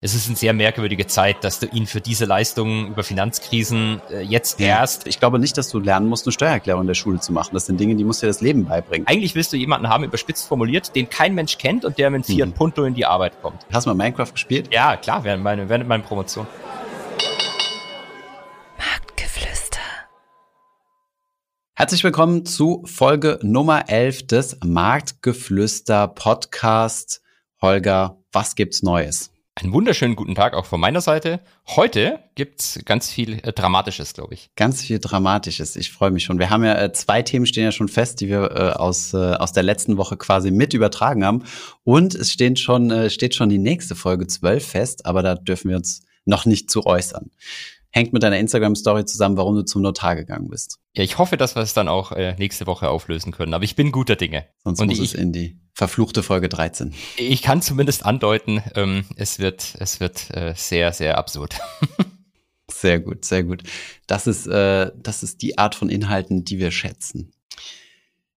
es ist eine sehr merkwürdige Zeit, dass du ihn für diese Leistungen über Finanzkrisen äh, jetzt ja. erst. Ich glaube nicht, dass du lernen musst, eine Steuererklärung in der Schule zu machen. Das sind Dinge, die musst dir das Leben beibringen. Eigentlich willst du jemanden haben, überspitzt formuliert, den kein Mensch kennt und der mit Fiat hm. Punto in die Arbeit kommt. Hast du mal Minecraft gespielt? Ja, klar, während, meine, während meiner Promotion. Marktgeflüster. Herzlich willkommen zu Folge Nummer 11 des Marktgeflüster Podcast. Holger, was gibt's Neues? Einen wunderschönen guten Tag auch von meiner Seite. Heute gibt's ganz viel äh, Dramatisches, glaube ich. Ganz viel Dramatisches. Ich freue mich schon. Wir haben ja äh, zwei Themen stehen ja schon fest, die wir äh, aus, äh, aus der letzten Woche quasi mit übertragen haben. Und es stehen schon, äh, steht schon die nächste Folge 12 fest, aber da dürfen wir uns noch nicht zu äußern hängt mit deiner Instagram-Story zusammen, warum du zum Notar gegangen bist. Ja, ich hoffe, dass wir es dann auch äh, nächste Woche auflösen können. Aber ich bin guter Dinge. Sonst Und muss ich, es in die verfluchte Folge 13. Ich kann zumindest andeuten, ähm, es wird, es wird äh, sehr, sehr absurd. sehr gut, sehr gut. Das ist, äh, das ist die Art von Inhalten, die wir schätzen.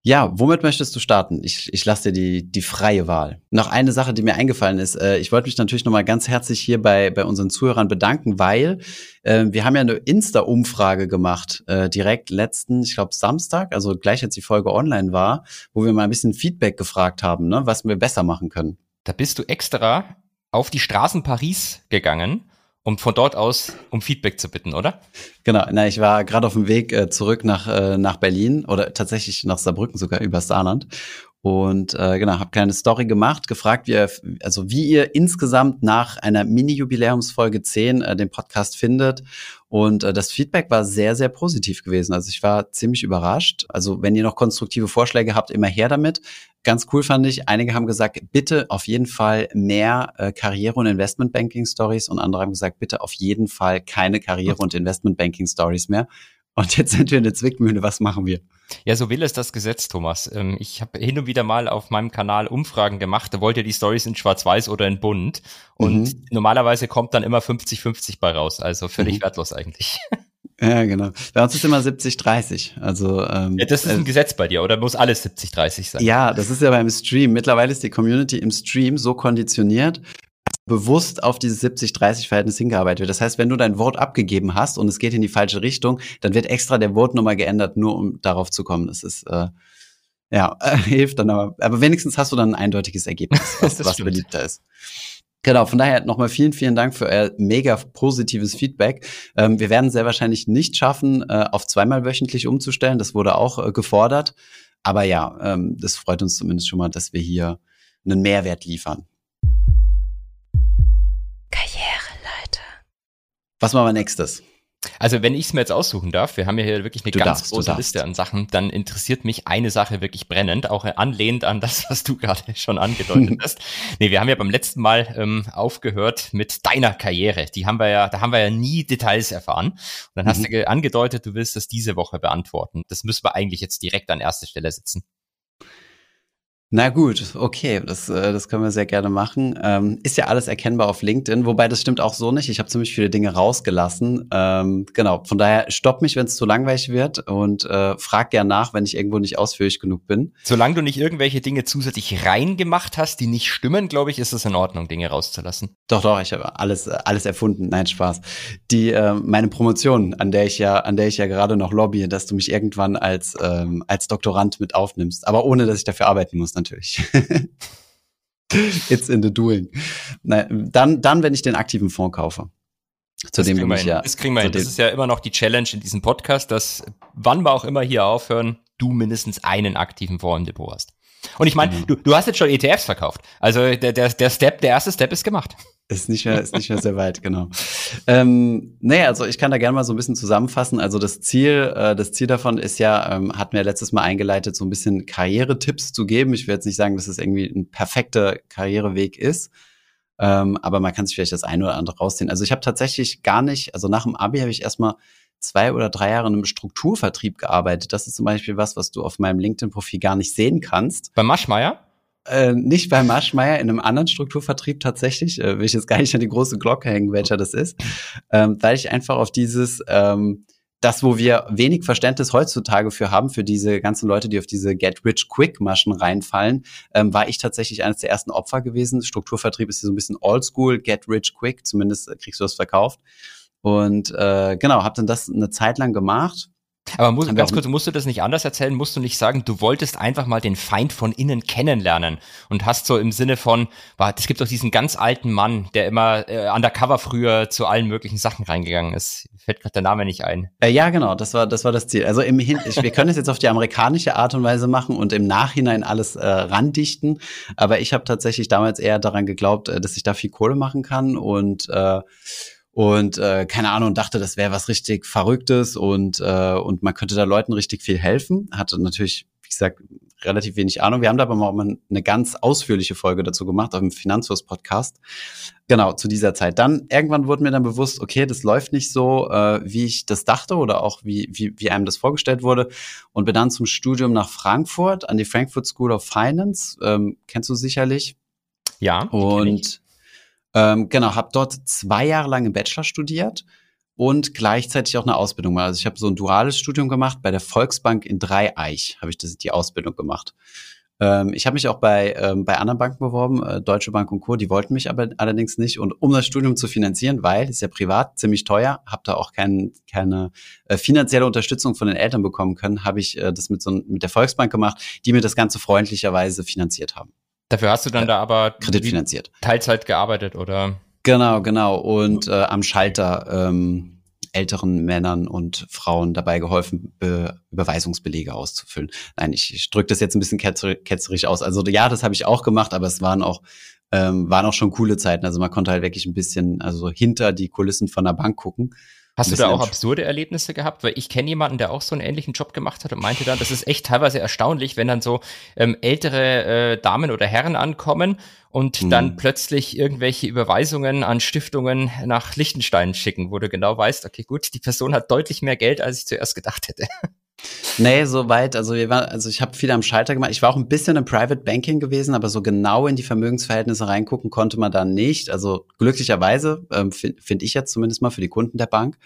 Ja, womit möchtest du starten? Ich, ich lasse dir die, die freie Wahl. Noch eine Sache, die mir eingefallen ist. Äh, ich wollte mich natürlich nochmal ganz herzlich hier bei, bei unseren Zuhörern bedanken, weil äh, wir haben ja eine Insta-Umfrage gemacht, äh, direkt letzten, ich glaube, Samstag, also gleich als die Folge online war, wo wir mal ein bisschen Feedback gefragt haben, ne, was wir besser machen können. Da bist du extra auf die Straßen Paris gegangen um von dort aus um Feedback zu bitten, oder? Genau, na, ich war gerade auf dem Weg äh, zurück nach, äh, nach Berlin oder tatsächlich nach Saarbrücken sogar über Saarland und äh, genau, habe keine Story gemacht, gefragt, wie ihr, also wie ihr insgesamt nach einer Mini-Jubiläumsfolge 10 äh, den Podcast findet. Und äh, das Feedback war sehr, sehr positiv gewesen. Also ich war ziemlich überrascht. Also wenn ihr noch konstruktive Vorschläge habt, immer her damit. Ganz cool fand ich, einige haben gesagt, bitte auf jeden Fall mehr äh, Karriere- und Investmentbanking-Stories und andere haben gesagt, bitte auf jeden Fall keine Karriere- und Investmentbanking-Stories mehr. Und jetzt sind wir in der Zwickmühle. Was machen wir? Ja, so will es das Gesetz, Thomas. Ähm, ich habe hin und wieder mal auf meinem Kanal Umfragen gemacht. Da wollt ihr die Stories in Schwarz-Weiß oder in Bunt. Und mhm. normalerweise kommt dann immer 50-50 bei raus. Also völlig mhm. wertlos eigentlich. Ja, genau. Bei uns ist immer 70-30. Also ähm, ja, das ist ein äh, Gesetz bei dir, oder muss alles 70-30 sein? Ja, das ist ja beim Stream. Mittlerweile ist die Community im Stream so konditioniert, bewusst auf dieses 70-30-Verhältnis hingearbeitet wird. Das heißt, wenn du dein Wort abgegeben hast und es geht in die falsche Richtung, dann wird extra der Wort nochmal geändert, nur um darauf zu kommen. Das ist äh, ja äh, hilft dann aber. Aber wenigstens hast du dann ein eindeutiges Ergebnis, was, was beliebter ist. Genau, von daher nochmal vielen, vielen Dank für euer mega positives Feedback. Ähm, wir werden sehr wahrscheinlich nicht schaffen, äh, auf zweimal wöchentlich umzustellen. Das wurde auch äh, gefordert. Aber ja, ähm, das freut uns zumindest schon mal, dass wir hier einen Mehrwert liefern. Was machen wir nächstes? Also wenn ich es mir jetzt aussuchen darf, wir haben ja hier wirklich eine du ganz darfst, große Liste an Sachen, dann interessiert mich eine Sache wirklich brennend, auch anlehnt an das, was du gerade schon angedeutet hast. nee, wir haben ja beim letzten Mal ähm, aufgehört mit deiner Karriere. Die haben wir ja, da haben wir ja nie Details erfahren. Und dann hast mhm. du angedeutet, du willst das diese Woche beantworten. Das müssen wir eigentlich jetzt direkt an erste Stelle setzen. Na gut, okay, das, äh, das können wir sehr gerne machen. Ähm, ist ja alles erkennbar auf LinkedIn, wobei das stimmt auch so nicht. Ich habe ziemlich viele Dinge rausgelassen. Ähm, genau, von daher stopp mich, wenn es zu langweilig wird und äh, frag gern nach, wenn ich irgendwo nicht ausführlich genug bin. Solange du nicht irgendwelche Dinge zusätzlich reingemacht hast, die nicht stimmen, glaube ich, ist es in Ordnung, Dinge rauszulassen. Doch, doch, ich habe alles, alles erfunden. Nein, Spaß. Die äh, meine Promotion, an der ich ja, an der ich ja gerade noch lobbye, dass du mich irgendwann als ähm, als Doktorand mit aufnimmst, aber ohne, dass ich dafür arbeiten muss natürlich. It's in the doing. Nein, dann, dann, wenn ich den aktiven Fonds kaufe. Zu das dem bin ich ja. Das kriegen wir hin. Das ist ja immer noch die Challenge in diesem Podcast, dass wann wir auch immer hier aufhören, du mindestens einen aktiven Fonds im Depot hast. Und ich meine, mhm. du, du hast jetzt schon ETFs verkauft. Also der, der, der Step, der erste Step ist gemacht. Ist nicht mehr, ist nicht mehr sehr weit, genau. Ähm, nee, also ich kann da gerne mal so ein bisschen zusammenfassen. Also das Ziel, äh, das Ziel davon ist ja, ähm, hat mir letztes Mal eingeleitet, so ein bisschen Karrieretipps zu geben. Ich will jetzt nicht sagen, dass es irgendwie ein perfekter Karriereweg ist. Ähm, aber man kann sich vielleicht das eine oder andere rausziehen. Also ich habe tatsächlich gar nicht, also nach dem Abi habe ich erstmal zwei oder drei Jahre in einem Strukturvertrieb gearbeitet. Das ist zum Beispiel was, was du auf meinem LinkedIn-Profil gar nicht sehen kannst. Bei Maschmeyer? Äh, nicht bei Maschmeyer, in einem anderen Strukturvertrieb tatsächlich, äh, will ich jetzt gar nicht an die große Glocke hängen, welcher das ist, ähm, weil ich einfach auf dieses, ähm, das, wo wir wenig Verständnis heutzutage für haben, für diese ganzen Leute, die auf diese Get-Rich-Quick-Maschen reinfallen, ähm, war ich tatsächlich eines der ersten Opfer gewesen. Strukturvertrieb ist hier so ein bisschen oldschool, Get-Rich-Quick, zumindest kriegst du das verkauft. Und äh, genau, habe dann das eine Zeit lang gemacht aber muss, ganz kurz, musst du das nicht anders erzählen? Musst du nicht sagen, du wolltest einfach mal den Feind von innen kennenlernen und hast so im Sinne von, es gibt doch diesen ganz alten Mann, der immer äh, undercover früher zu allen möglichen Sachen reingegangen ist. Fällt gerade der Name nicht ein. Äh, ja, genau, das war das war das Ziel. Also im Hin wir können es jetzt auf die amerikanische Art und Weise machen und im Nachhinein alles äh, randichten. Aber ich habe tatsächlich damals eher daran geglaubt, äh, dass ich da viel Kohle machen kann und äh, und äh, keine Ahnung dachte, das wäre was richtig Verrücktes und äh, und man könnte da Leuten richtig viel helfen. Hatte natürlich, wie gesagt, relativ wenig Ahnung. Wir haben da aber mal eine ganz ausführliche Folge dazu gemacht auf dem Finanzfluss Podcast. Genau zu dieser Zeit. Dann irgendwann wurde mir dann bewusst, okay, das läuft nicht so, äh, wie ich das dachte oder auch wie wie wie einem das vorgestellt wurde und bin dann zum Studium nach Frankfurt an die Frankfurt School of Finance. Ähm, kennst du sicherlich? Ja. Und ähm, genau, habe dort zwei Jahre lang im Bachelor studiert und gleichzeitig auch eine Ausbildung gemacht. Also ich habe so ein duales Studium gemacht bei der Volksbank in Dreieich, habe ich das, die Ausbildung gemacht. Ähm, ich habe mich auch bei, ähm, bei anderen Banken beworben, äh, Deutsche Bank und Co., die wollten mich aber allerdings nicht. Und um das Studium zu finanzieren, weil ist ja privat ziemlich teuer, habe da auch kein, keine äh, finanzielle Unterstützung von den Eltern bekommen können, habe ich äh, das mit, so, mit der Volksbank gemacht, die mir das Ganze freundlicherweise finanziert haben. Dafür hast du dann da aber kreditfinanziert. Teilzeit gearbeitet, oder? Genau, genau. Und äh, am Schalter ähm, älteren Männern und Frauen dabei geholfen, Be Überweisungsbelege auszufüllen. Nein, ich, ich drücke das jetzt ein bisschen ketzer ketzerig aus. Also ja, das habe ich auch gemacht, aber es waren auch ähm, waren auch schon coole Zeiten. Also man konnte halt wirklich ein bisschen also hinter die Kulissen von der Bank gucken Hast du da auch absurde Erlebnisse gehabt? Weil ich kenne jemanden, der auch so einen ähnlichen Job gemacht hat und meinte dann, das ist echt teilweise erstaunlich, wenn dann so ähm, ältere äh, Damen oder Herren ankommen und hm. dann plötzlich irgendwelche Überweisungen an Stiftungen nach Liechtenstein schicken, wo du genau weißt, okay, gut, die Person hat deutlich mehr Geld, als ich zuerst gedacht hätte. Nee, so weit. Also wir waren, also ich habe viel am Schalter gemacht. Ich war auch ein bisschen im Private Banking gewesen, aber so genau in die Vermögensverhältnisse reingucken konnte man da nicht. Also glücklicherweise ähm, finde find ich jetzt zumindest mal für die Kunden der Bank.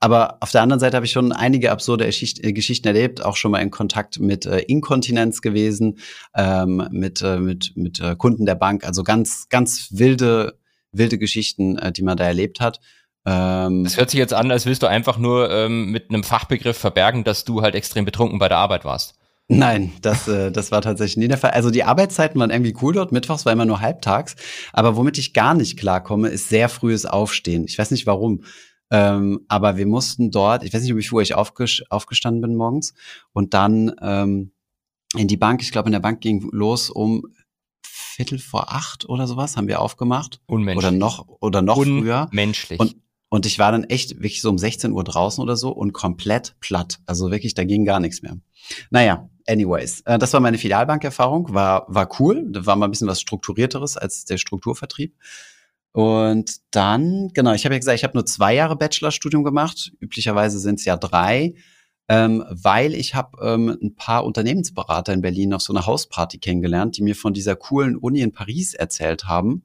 Aber auf der anderen Seite habe ich schon einige absurde Geschicht äh, Geschichten erlebt, auch schon mal in Kontakt mit äh, Inkontinenz gewesen, ähm, mit äh, mit mit äh, Kunden der Bank. Also ganz ganz wilde wilde Geschichten, äh, die man da erlebt hat. Ähm, das hört sich jetzt an, als willst du einfach nur ähm, mit einem Fachbegriff verbergen, dass du halt extrem betrunken bei der Arbeit warst. Nein, das, äh, das war tatsächlich nie der Fall. Also die Arbeitszeiten waren irgendwie cool dort. Mittwochs war immer nur halbtags. Aber womit ich gar nicht klarkomme, ist sehr frühes Aufstehen. Ich weiß nicht warum. Ähm, aber wir mussten dort, ich weiß nicht, wie früh ich aufges aufgestanden bin morgens. Und dann ähm, in die Bank, ich glaube, in der Bank ging los um Viertel vor acht oder sowas, haben wir aufgemacht. Unmenschlich. Oder noch, oder noch früher. Menschlich. Und und ich war dann echt wirklich so um 16 Uhr draußen oder so und komplett platt. Also wirklich, da ging gar nichts mehr. Naja, anyways, äh, das war meine Filialbankerfahrung, war, war cool. Da war mal ein bisschen was strukturierteres als der Strukturvertrieb. Und dann, genau, ich habe ja gesagt, ich habe nur zwei Jahre Bachelorstudium gemacht. Üblicherweise sind es ja drei, ähm, weil ich habe ähm, ein paar Unternehmensberater in Berlin auf so einer Hausparty kennengelernt, die mir von dieser coolen Uni in Paris erzählt haben.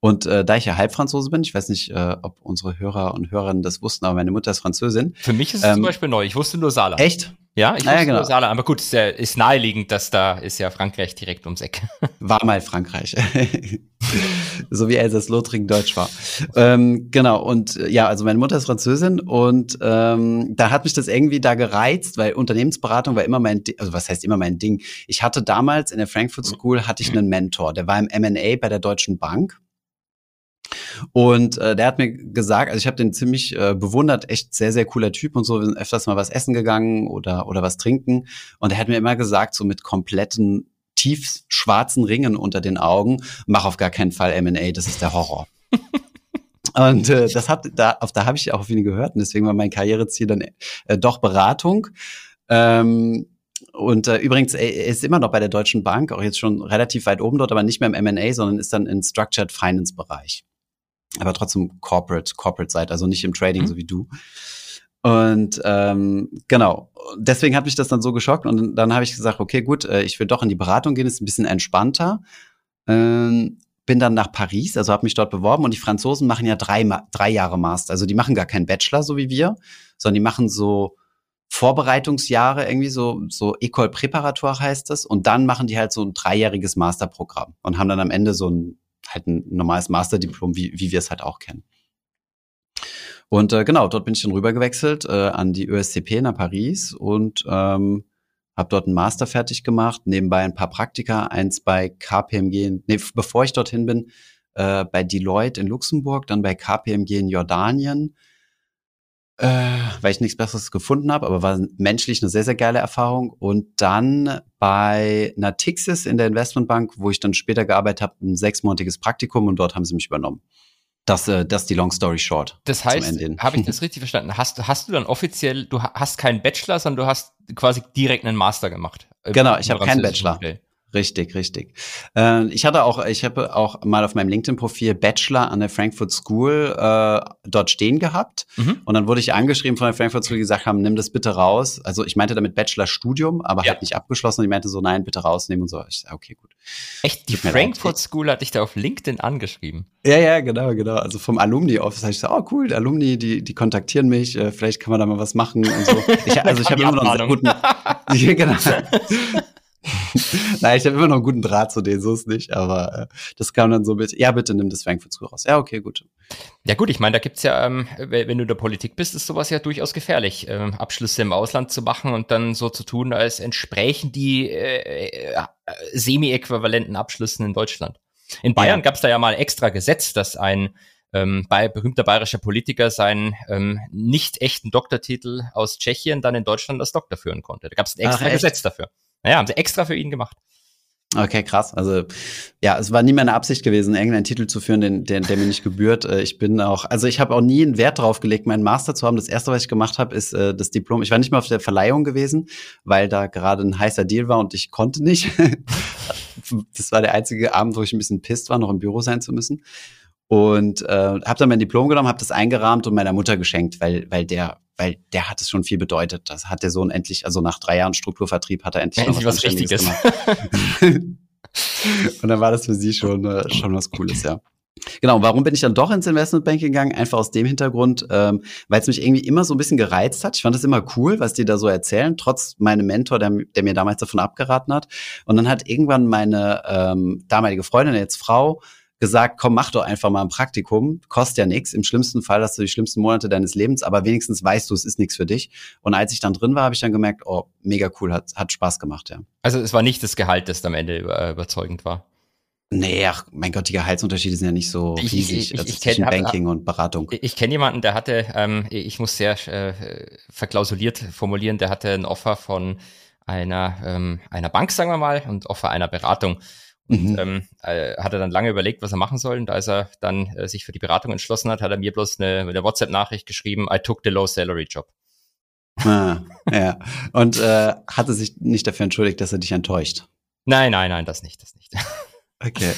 Und äh, da ich ja Halbfranzose bin, ich weiß nicht, äh, ob unsere Hörer und Hörerinnen das wussten, aber meine Mutter ist Französin. Für mich ist es ähm, zum Beispiel neu. Ich wusste nur Saarland. Echt? Ja, ich naja, wusste genau. nur Saarland. Aber gut, ist, ja, ist naheliegend, dass da ist ja Frankreich direkt ums Eck. War mal Frankreich. so wie Elsass-Lothringen Deutsch war. Ähm, genau, und äh, ja, also meine Mutter ist Französin und ähm, da hat mich das irgendwie da gereizt, weil Unternehmensberatung war immer mein, Ding, also was heißt immer mein Ding? Ich hatte damals in der Frankfurt School, hatte ich einen Mentor, der war im M&A bei der Deutschen Bank und äh, der hat mir gesagt, also ich habe den ziemlich äh, bewundert, echt sehr, sehr cooler Typ und so, wir sind öfters mal was essen gegangen oder, oder was trinken. Und er hat mir immer gesagt, so mit kompletten tief schwarzen Ringen unter den Augen, mach auf gar keinen Fall M&A, das ist der Horror. Und äh, das hat, da, auf da habe ich auch viel gehört und deswegen war mein Karriereziel dann äh, doch Beratung. Ähm, und äh, übrigens, er ist immer noch bei der Deutschen Bank, auch jetzt schon relativ weit oben dort, aber nicht mehr im M&A, sondern ist dann im Structured Finance Bereich aber trotzdem Corporate, Corporate Seite, also nicht im Trading, mhm. so wie du. Und ähm, genau, deswegen hat mich das dann so geschockt und dann habe ich gesagt, okay, gut, äh, ich will doch in die Beratung gehen, ist ein bisschen entspannter. Ähm, bin dann nach Paris, also habe mich dort beworben und die Franzosen machen ja drei, drei Jahre Master. Also die machen gar keinen Bachelor, so wie wir, sondern die machen so Vorbereitungsjahre irgendwie, so, so École Préparatoire heißt das. Und dann machen die halt so ein dreijähriges Masterprogramm und haben dann am Ende so ein, halt ein normales Masterdiplom, wie, wie wir es halt auch kennen. Und äh, genau, dort bin ich dann rübergewechselt äh, an die ESCP nach Paris und ähm, habe dort einen Master fertig gemacht, nebenbei ein paar Praktika, eins bei KPMG, nee, bevor ich dorthin bin, äh, bei Deloitte in Luxemburg, dann bei KPMG in Jordanien, äh, weil ich nichts Besseres gefunden habe, aber war menschlich eine sehr, sehr geile Erfahrung. Und dann bei Natixis in der Investmentbank, wo ich dann später gearbeitet habe, ein sechsmonatiges Praktikum und dort haben sie mich übernommen. Das, äh, das ist die Long Story Short. Das heißt, habe ich das richtig verstanden? Hast, hast du dann offiziell, du hast keinen Bachelor, sondern du hast quasi direkt einen Master gemacht? Genau, ich habe keinen Bachelor. Modell. Richtig, richtig. Äh, ich hatte auch, ich habe auch mal auf meinem LinkedIn-Profil Bachelor an der Frankfurt School äh, dort stehen gehabt. Mhm. Und dann wurde ich angeschrieben von der Frankfurt School, die gesagt haben, nimm das bitte raus. Also ich meinte damit Bachelor-Studium, aber ja. halt nicht abgeschlossen. Und die meinte so, nein, bitte rausnehmen und so. Ich sag, okay, gut. Echt? Die Frankfurt School hat dich da auf LinkedIn angeschrieben? Ja, ja, genau, genau. Also vom Alumni-Office habe ich gesagt, oh cool, die Alumni, die, die kontaktieren mich, äh, vielleicht kann man da mal was machen und so. Ich, also ich habe immer noch einen guten, genau. Nein, ich habe immer noch einen guten Draht zu denen, so ist nicht, aber äh, das kam dann so mit, ja, bitte nimm das Frankfurt School raus. Ja, okay, gut. Ja gut, ich meine, da gibt's ja, ähm, wenn du in der Politik bist, ist sowas ja durchaus gefährlich, ähm, Abschlüsse im Ausland zu machen und dann so zu tun, als entsprechen die äh, äh, semi-äquivalenten Abschlüssen in Deutschland. In Bayern ja. gab's da ja mal extra Gesetz, dass ein ähm, bei berühmter bayerischer Politiker seinen ähm, nicht echten Doktortitel aus Tschechien dann in Deutschland als Doktor führen konnte. Da gab's ein extra Ach, Gesetz dafür. Naja, haben sie extra für ihn gemacht. Okay, krass. Also ja, es war nie meine Absicht gewesen, irgendeinen Titel zu führen, den, der, der mir nicht gebührt. Äh, ich bin auch, also ich habe auch nie einen Wert drauf gelegt, meinen Master zu haben. Das erste, was ich gemacht habe, ist äh, das Diplom. Ich war nicht mal auf der Verleihung gewesen, weil da gerade ein heißer Deal war und ich konnte nicht. das war der einzige Abend, wo ich ein bisschen pisst war, noch im Büro sein zu müssen. Und äh, habe dann mein Diplom genommen, habe das eingerahmt und meiner Mutter geschenkt, weil, weil der weil der hat es schon viel bedeutet. Das hat der Sohn endlich, also nach drei Jahren Strukturvertrieb hat er endlich, endlich was, was Richtiges gemacht. und dann war das für sie schon, äh, schon was Cooles, ja. Genau, warum bin ich dann doch ins Investmentbanking gegangen? Einfach aus dem Hintergrund, ähm, weil es mich irgendwie immer so ein bisschen gereizt hat. Ich fand es immer cool, was die da so erzählen, trotz meinem Mentor, der, der mir damals davon abgeraten hat. Und dann hat irgendwann meine ähm, damalige Freundin, jetzt Frau, gesagt, komm, mach doch einfach mal ein Praktikum, kostet ja nichts. Im schlimmsten Fall hast du die schlimmsten Monate deines Lebens, aber wenigstens weißt du, es ist nichts für dich. Und als ich dann drin war, habe ich dann gemerkt, oh, mega cool, hat, hat Spaß gemacht, ja. Also es war nicht das Gehalt, das am Ende überzeugend war. Nee, ach, mein Gott, die Gehaltsunterschiede sind ja nicht so riesig ich, ich, ich, also zwischen kenn, Banking hab, und Beratung. Ich, ich kenne jemanden, der hatte, ähm, ich muss sehr äh, verklausuliert formulieren, der hatte ein Offer von einer, ähm, einer Bank, sagen wir mal, und Offer einer Beratung. Und mhm. ähm, äh, hat er dann lange überlegt, was er machen soll. Und als er dann äh, sich für die Beratung entschlossen hat, hat er mir bloß eine, eine WhatsApp-Nachricht geschrieben, I took the low salary job. Ah, ja. Und äh, hatte sich nicht dafür entschuldigt, dass er dich enttäuscht. Nein, nein, nein, das nicht, das nicht. Okay.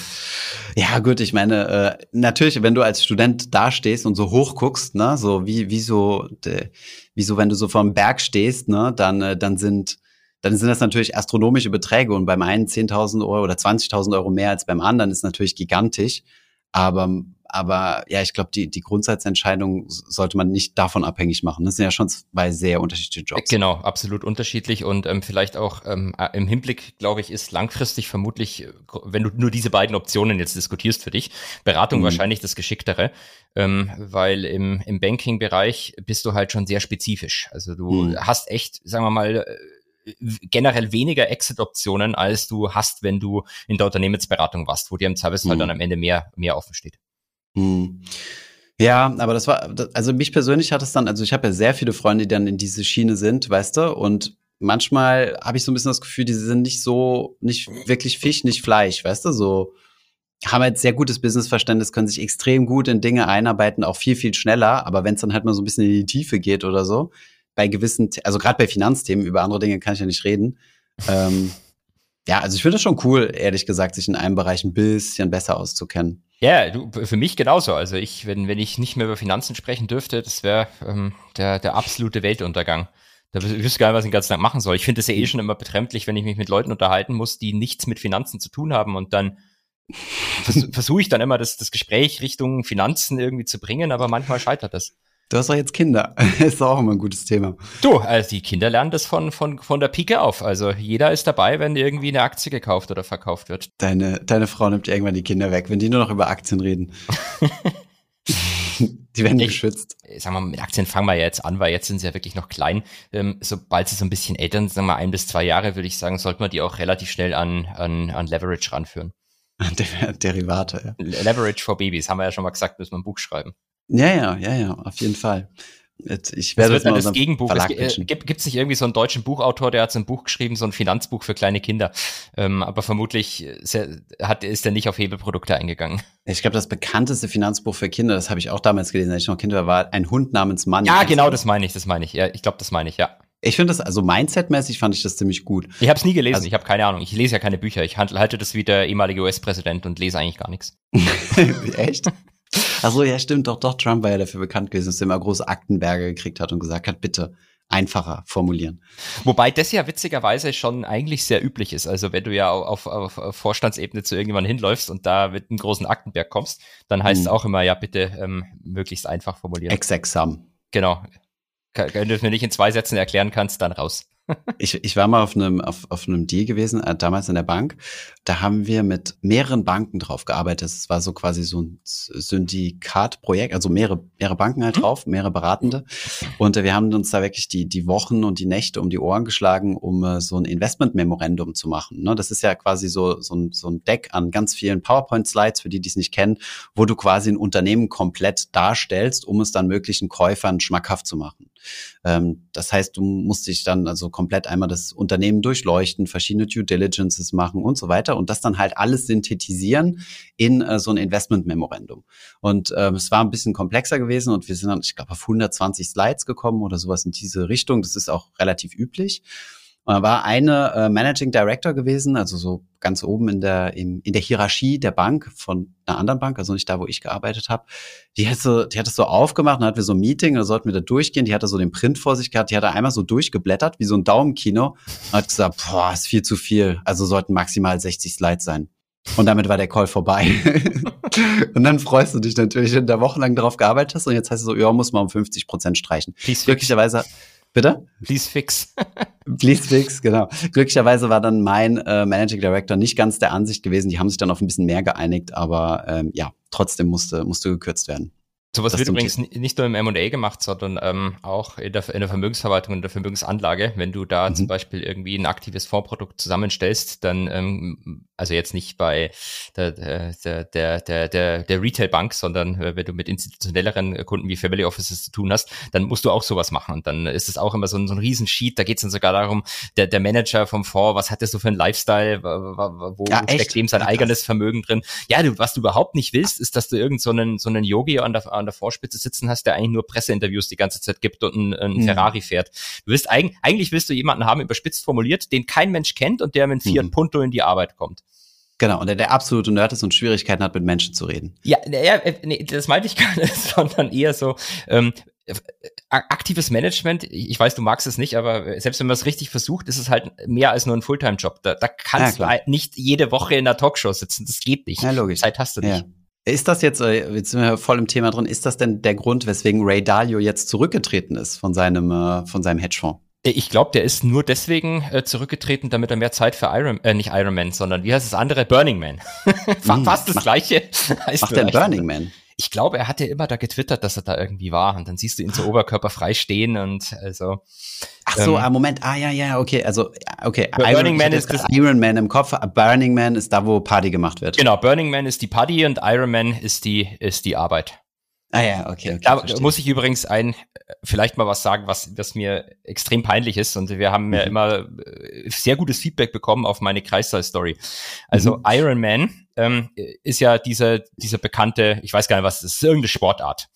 Ja, gut, ich meine, äh, natürlich, wenn du als Student dastehst und so hoch guckst, ne, so wie, wie so, de, wie so, wenn du so vom Berg stehst, ne, dann, äh, dann sind dann sind das natürlich astronomische Beträge und beim einen 10.000 Euro oder 20.000 Euro mehr als beim anderen ist natürlich gigantisch. Aber, aber ja, ich glaube, die, die Grundsatzentscheidung sollte man nicht davon abhängig machen. Das sind ja schon zwei sehr unterschiedliche Jobs. Genau, absolut unterschiedlich und ähm, vielleicht auch ähm, im Hinblick, glaube ich, ist langfristig vermutlich, wenn du nur diese beiden Optionen jetzt diskutierst für dich, Beratung mhm. wahrscheinlich das Geschicktere, ähm, weil im, im Banking-Bereich bist du halt schon sehr spezifisch. Also du mhm. hast echt, sagen wir mal, generell weniger Exit-Optionen, als du hast, wenn du in der Unternehmensberatung warst, wo dir im Zweifelsfall mhm. dann am Ende mehr, mehr offen steht. Mhm. Ja, aber das war, also mich persönlich hat es dann, also ich habe ja sehr viele Freunde, die dann in diese Schiene sind, weißt du, und manchmal habe ich so ein bisschen das Gefühl, die sind nicht so, nicht wirklich Fisch, nicht Fleisch, weißt du, so haben halt sehr gutes Businessverständnis, können sich extrem gut in Dinge einarbeiten, auch viel, viel schneller, aber wenn es dann halt mal so ein bisschen in die Tiefe geht oder so, bei gewissen, also gerade bei Finanzthemen, über andere Dinge kann ich ja nicht reden. Ähm, ja, also ich finde es schon cool, ehrlich gesagt, sich in einem Bereich ein bisschen besser auszukennen. Ja, du, für mich genauso. Also ich, wenn, wenn ich nicht mehr über Finanzen sprechen dürfte, das wäre ähm, der, der absolute Weltuntergang. Da wüsste ich gar nicht, was ich den ganzen Tag machen soll. Ich finde es ja eh schon immer betrefflich, wenn ich mich mit Leuten unterhalten muss, die nichts mit Finanzen zu tun haben und dann vers versuche ich dann immer, das, das Gespräch Richtung Finanzen irgendwie zu bringen, aber manchmal scheitert das. Du hast doch jetzt Kinder. ist auch immer ein gutes Thema. Du, also die Kinder lernen das von, von, von der Pike auf. Also jeder ist dabei, wenn irgendwie eine Aktie gekauft oder verkauft wird. Deine, deine Frau nimmt irgendwann die Kinder weg, wenn die nur noch über Aktien reden. die werden ich, geschützt. Sagen wir mal, mit Aktien fangen wir ja jetzt an, weil jetzt sind sie ja wirklich noch klein. Ähm, sobald sie so ein bisschen älter sind, sagen wir mal ein bis zwei Jahre, würde ich sagen, sollte man die auch relativ schnell an, an, an Leverage ranführen. Der, Derivate, ja. Leverage for Babies, haben wir ja schon mal gesagt, müssen wir ein Buch schreiben. Ja, ja, ja, ja, auf jeden Fall. Ich werde das, wird das, das Gegenbuch. Es, äh, gibt es nicht irgendwie so einen deutschen Buchautor, der hat so ein Buch geschrieben, so ein Finanzbuch für kleine Kinder. Ähm, aber vermutlich ist er, hat, ist er nicht auf Hebelprodukte eingegangen. Ich glaube, das bekannteste Finanzbuch für Kinder, das habe ich auch damals gelesen, als ich noch Kind war, war ein Hund namens Mann. Ja, genau, das meine ich, das meine ich. Ja, ich glaube, das meine ich, ja. Ich finde das, also Mindset-mäßig fand ich das ziemlich gut. Ich habe es nie gelesen, also, ich habe keine Ahnung. Ich lese ja keine Bücher. Ich halte das wie der ehemalige US-Präsident und lese eigentlich gar nichts. Echt? Ach so, ja, stimmt, doch, doch. Trump war ja dafür bekannt gewesen, dass er immer große Aktenberge gekriegt hat und gesagt hat, bitte einfacher formulieren. Wobei das ja witzigerweise schon eigentlich sehr üblich ist. Also wenn du ja auf, auf, auf Vorstandsebene zu irgendjemandem hinläufst und da mit einem großen Aktenberg kommst, dann heißt hm. es auch immer, ja, bitte ähm, möglichst einfach formulieren. Exexam. Genau. Wenn du es mir nicht in zwei Sätzen erklären kannst, dann raus ich, ich war mal auf einem, auf, auf einem Deal gewesen, äh, damals in der Bank. Da haben wir mit mehreren Banken drauf gearbeitet. Es war so quasi so ein Syndikatprojekt, also mehrere, mehrere Banken halt mhm. drauf, mehrere Beratende. Und äh, wir haben uns da wirklich die, die Wochen und die Nächte um die Ohren geschlagen, um äh, so ein Investment-Memorandum zu machen. Ne? Das ist ja quasi so, so, ein, so ein Deck an ganz vielen PowerPoint-Slides, für die, die es nicht kennen, wo du quasi ein Unternehmen komplett darstellst, um es dann möglichen Käufern schmackhaft zu machen. Ähm, das heißt, du musst dich dann also komplett einmal das Unternehmen durchleuchten, verschiedene Due Diligences machen und so weiter und das dann halt alles synthetisieren in äh, so ein Investment Memorandum. Und äh, es war ein bisschen komplexer gewesen und wir sind dann, ich glaube, auf 120 Slides gekommen oder sowas in diese Richtung. Das ist auch relativ üblich. Und da war eine äh, Managing Director gewesen, also so ganz oben in der, im, in der Hierarchie der Bank von einer anderen Bank, also nicht da, wo ich gearbeitet habe. Die hat so, die hat das so aufgemacht, dann hatten wir so ein Meeting, da sollten wir da durchgehen. Die hatte so den Print vor sich gehabt, die hat da einmal so durchgeblättert, wie so ein Daumenkino, und hat gesagt, boah, ist viel zu viel. Also sollten maximal 60 Slides sein. Und damit war der Call vorbei. und dann freust du dich natürlich, wenn du da wochenlang drauf gearbeitet hast und jetzt heißt es so, ja, muss man um 50 Prozent streichen. Glücklicherweise Bitte? Please fix. Please fix, genau. Glücklicherweise war dann mein äh, Managing Director nicht ganz der Ansicht gewesen. Die haben sich dann auf ein bisschen mehr geeinigt, aber ähm, ja, trotzdem musste, musste gekürzt werden. Sowas wird übrigens nicht nur im M&A gemacht, sondern ähm, auch in der, in der Vermögensverwaltung und der Vermögensanlage. Wenn du da mhm. zum Beispiel irgendwie ein aktives Fondsprodukt zusammenstellst, dann, ähm, also jetzt nicht bei der, der, der, der, der, der Retailbank, sondern äh, wenn du mit institutionelleren Kunden wie Family Offices zu tun hast, dann musst du auch sowas machen. Und dann ist es auch immer so ein, so ein Riesensheet. Da geht es dann sogar darum, der, der Manager vom Fonds, was hat der so für ein Lifestyle, wo ja, steckt dem sein eigenes Vermögen drin? Ja, du, was du überhaupt nicht willst, ist, dass du irgend so einen, so einen Yogi an der an der Vorspitze sitzen hast, der eigentlich nur Presseinterviews die ganze Zeit gibt und ein, ein mhm. Ferrari fährt. Du willst eigentlich, eigentlich willst du jemanden haben, überspitzt formuliert, den kein Mensch kennt und der mit Fiat mhm. Punto in die Arbeit kommt. Genau, und der, der absolute Nerd ist und Schwierigkeiten hat, mit Menschen zu reden. Ja, ja äh, nee, das meinte ich gar nicht, sondern eher so, ähm, aktives Management, ich weiß, du magst es nicht, aber selbst wenn man es richtig versucht, ist es halt mehr als nur ein Fulltime-Job. Da, da kannst ja, du nicht jede Woche in einer Talkshow sitzen. Das geht nicht. Ja, logisch. Zeit hast du nicht. Ja. Ist das jetzt, äh, jetzt sind wir voll im Thema drin, ist das denn der Grund, weswegen Ray Dalio jetzt zurückgetreten ist von seinem, äh, von seinem Hedgefonds? Äh, ich glaube, der ist nur deswegen äh, zurückgetreten, damit er mehr Zeit für Iron, äh, nicht Iron Man, sondern wie heißt das andere? Burning Man. Hm, Fast das mach, gleiche. Heißt macht der Burning Man? Ich glaube, er hatte immer da getwittert, dass er da irgendwie war. Und dann siehst du ihn so oberkörperfrei stehen und also. Ach so, ähm, ah, Moment, ah ja, ja, okay, also okay. Burning Man ist das Iron Man im Kopf. Burning Man ist da, wo Party gemacht wird. Genau, Burning Man ist die Party und Iron Man ist die ist die Arbeit. Ah ja, okay, okay. Da verstehe. muss ich übrigens ein, vielleicht mal was sagen, was, was mir extrem peinlich ist. Und wir haben mhm. ja immer äh, sehr gutes Feedback bekommen auf meine Kreissaal-Story. Also mhm. Iron Man ähm, ist ja dieser, dieser bekannte, ich weiß gar nicht was, das ist irgendeine Sportart.